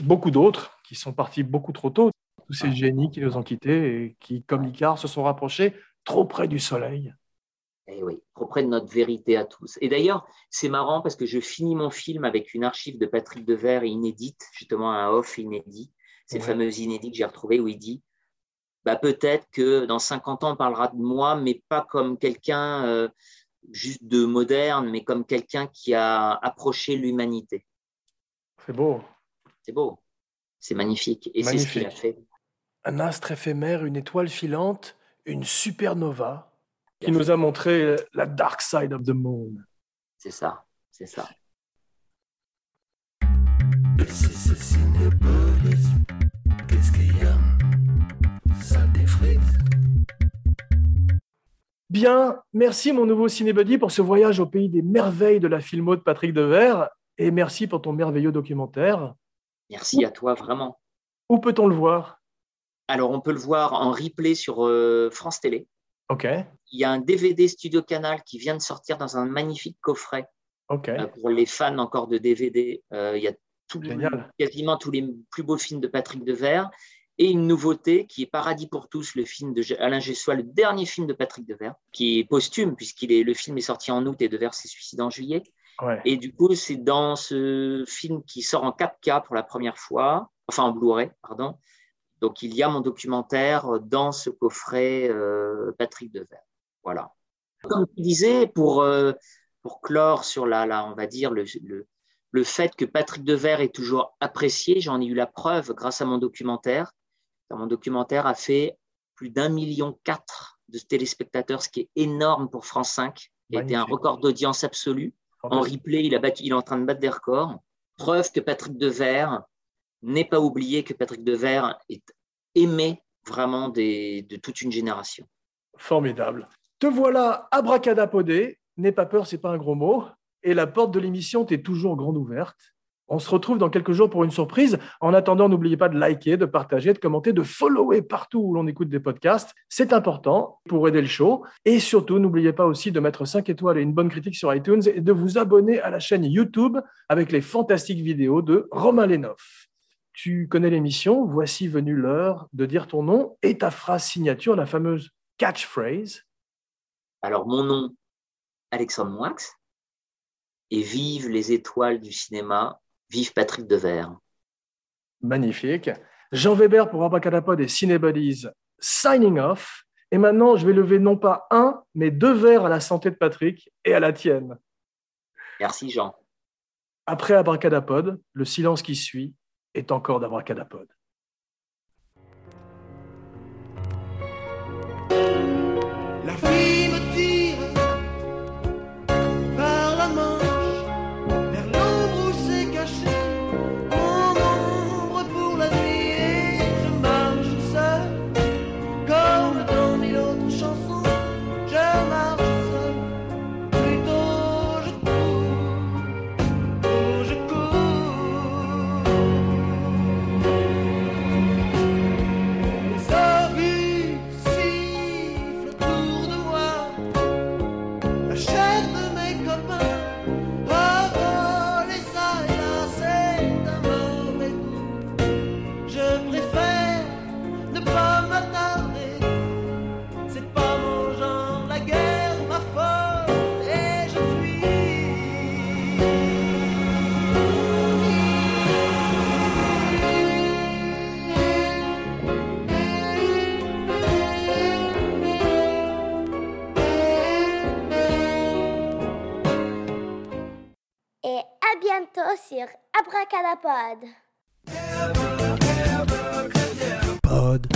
beaucoup d'autres qui sont partis beaucoup trop tôt. Tous ces génies qui nous ont quittés et qui, comme Icare, se sont rapprochés trop près du soleil. Eh oui, trop près de notre vérité à tous. Et d'ailleurs, c'est marrant parce que je finis mon film avec une archive de Patrick Devers inédite, justement un off inédit, ces Ouais. fameuses inédits que j'ai retrouvées où il dit bah, peut-être que dans 50 ans, on parlera de moi, mais pas comme quelqu'un euh, juste de moderne, mais comme quelqu'un qui a approché l'humanité. C'est beau. C'est beau, c'est magnifique. Et c'est ce qu'il a fait. Un astre éphémère, une étoile filante, une supernova. Qui nous a montré la dark side of the moon. C'est ça, c'est ça. Bien, merci mon nouveau cinébuddy pour ce voyage au pays des merveilles de la filmo de Patrick Devers et merci pour ton merveilleux documentaire. Merci à toi, vraiment. Où peut-on le voir? Alors, on peut le voir en replay sur euh, France Télé. Ok, Il y a un DVD Studio Canal qui vient de sortir dans un magnifique coffret ok, euh, pour les fans encore de DVD. Euh, il y a tout, quasiment tous les plus beaux films de Patrick Devers et une nouveauté qui est Paradis pour tous, le film de Alain Gessois, le dernier film de Patrick Devers, qui est posthume puisqu'il est le film est sorti en août et Devers s'est suicidé en juillet. ouais. Et du coup, c'est dans ce film qui sort en 4K pour la première fois, enfin en Blu-ray, pardon. Donc, il y a mon documentaire dans ce coffret euh, Patrick Devers. Voilà. Comme tu disais, pour, euh, pour clore sur la, la, on va dire, le, le, le fait que Patrick Devers est toujours apprécié, j'en ai eu la preuve grâce à mon documentaire. Mon documentaire a fait plus d'un million quatre de téléspectateurs, ce qui est énorme pour France 5, qui a été un record d'audience absolue. En replay, il, a battu, il est en train de battre des records. Preuve que Patrick Devers n'est pas oublié, que Patrick Devers est aimé vraiment des, de toute une génération. Formidable. Te voilà abracadapodé. N'aie pas peur, c'est pas un gros mot. Et la porte de l'émission t'est toujours grande ouverte. On se retrouve dans quelques jours pour une surprise. En attendant, n'oubliez pas de liker, de partager, de commenter, de follower partout où l'on écoute des podcasts. C'est important pour aider le show. Et surtout, n'oubliez pas aussi de mettre 5 étoiles et une bonne critique sur iTunes et de vous abonner à la chaîne YouTube avec les fantastiques vidéos de Romain Lenoff. Tu connais l'émission, voici venue l'heure de dire ton nom et ta phrase signature, la fameuse catchphrase. Alors, mon nom, Alexandre Moix, et vive les étoiles du cinéma Vive Patrick Devers. Magnifique. Jean Weber pour Abracadapod et Cinebodies, signing off. Et maintenant, je vais lever non pas un, mais deux verres à la santé de Patrick et à la tienne. Merci Jean. Après Abracadapod, le silence qui suit est encore d'Abracadapod. Sur Abracadapod. Pod.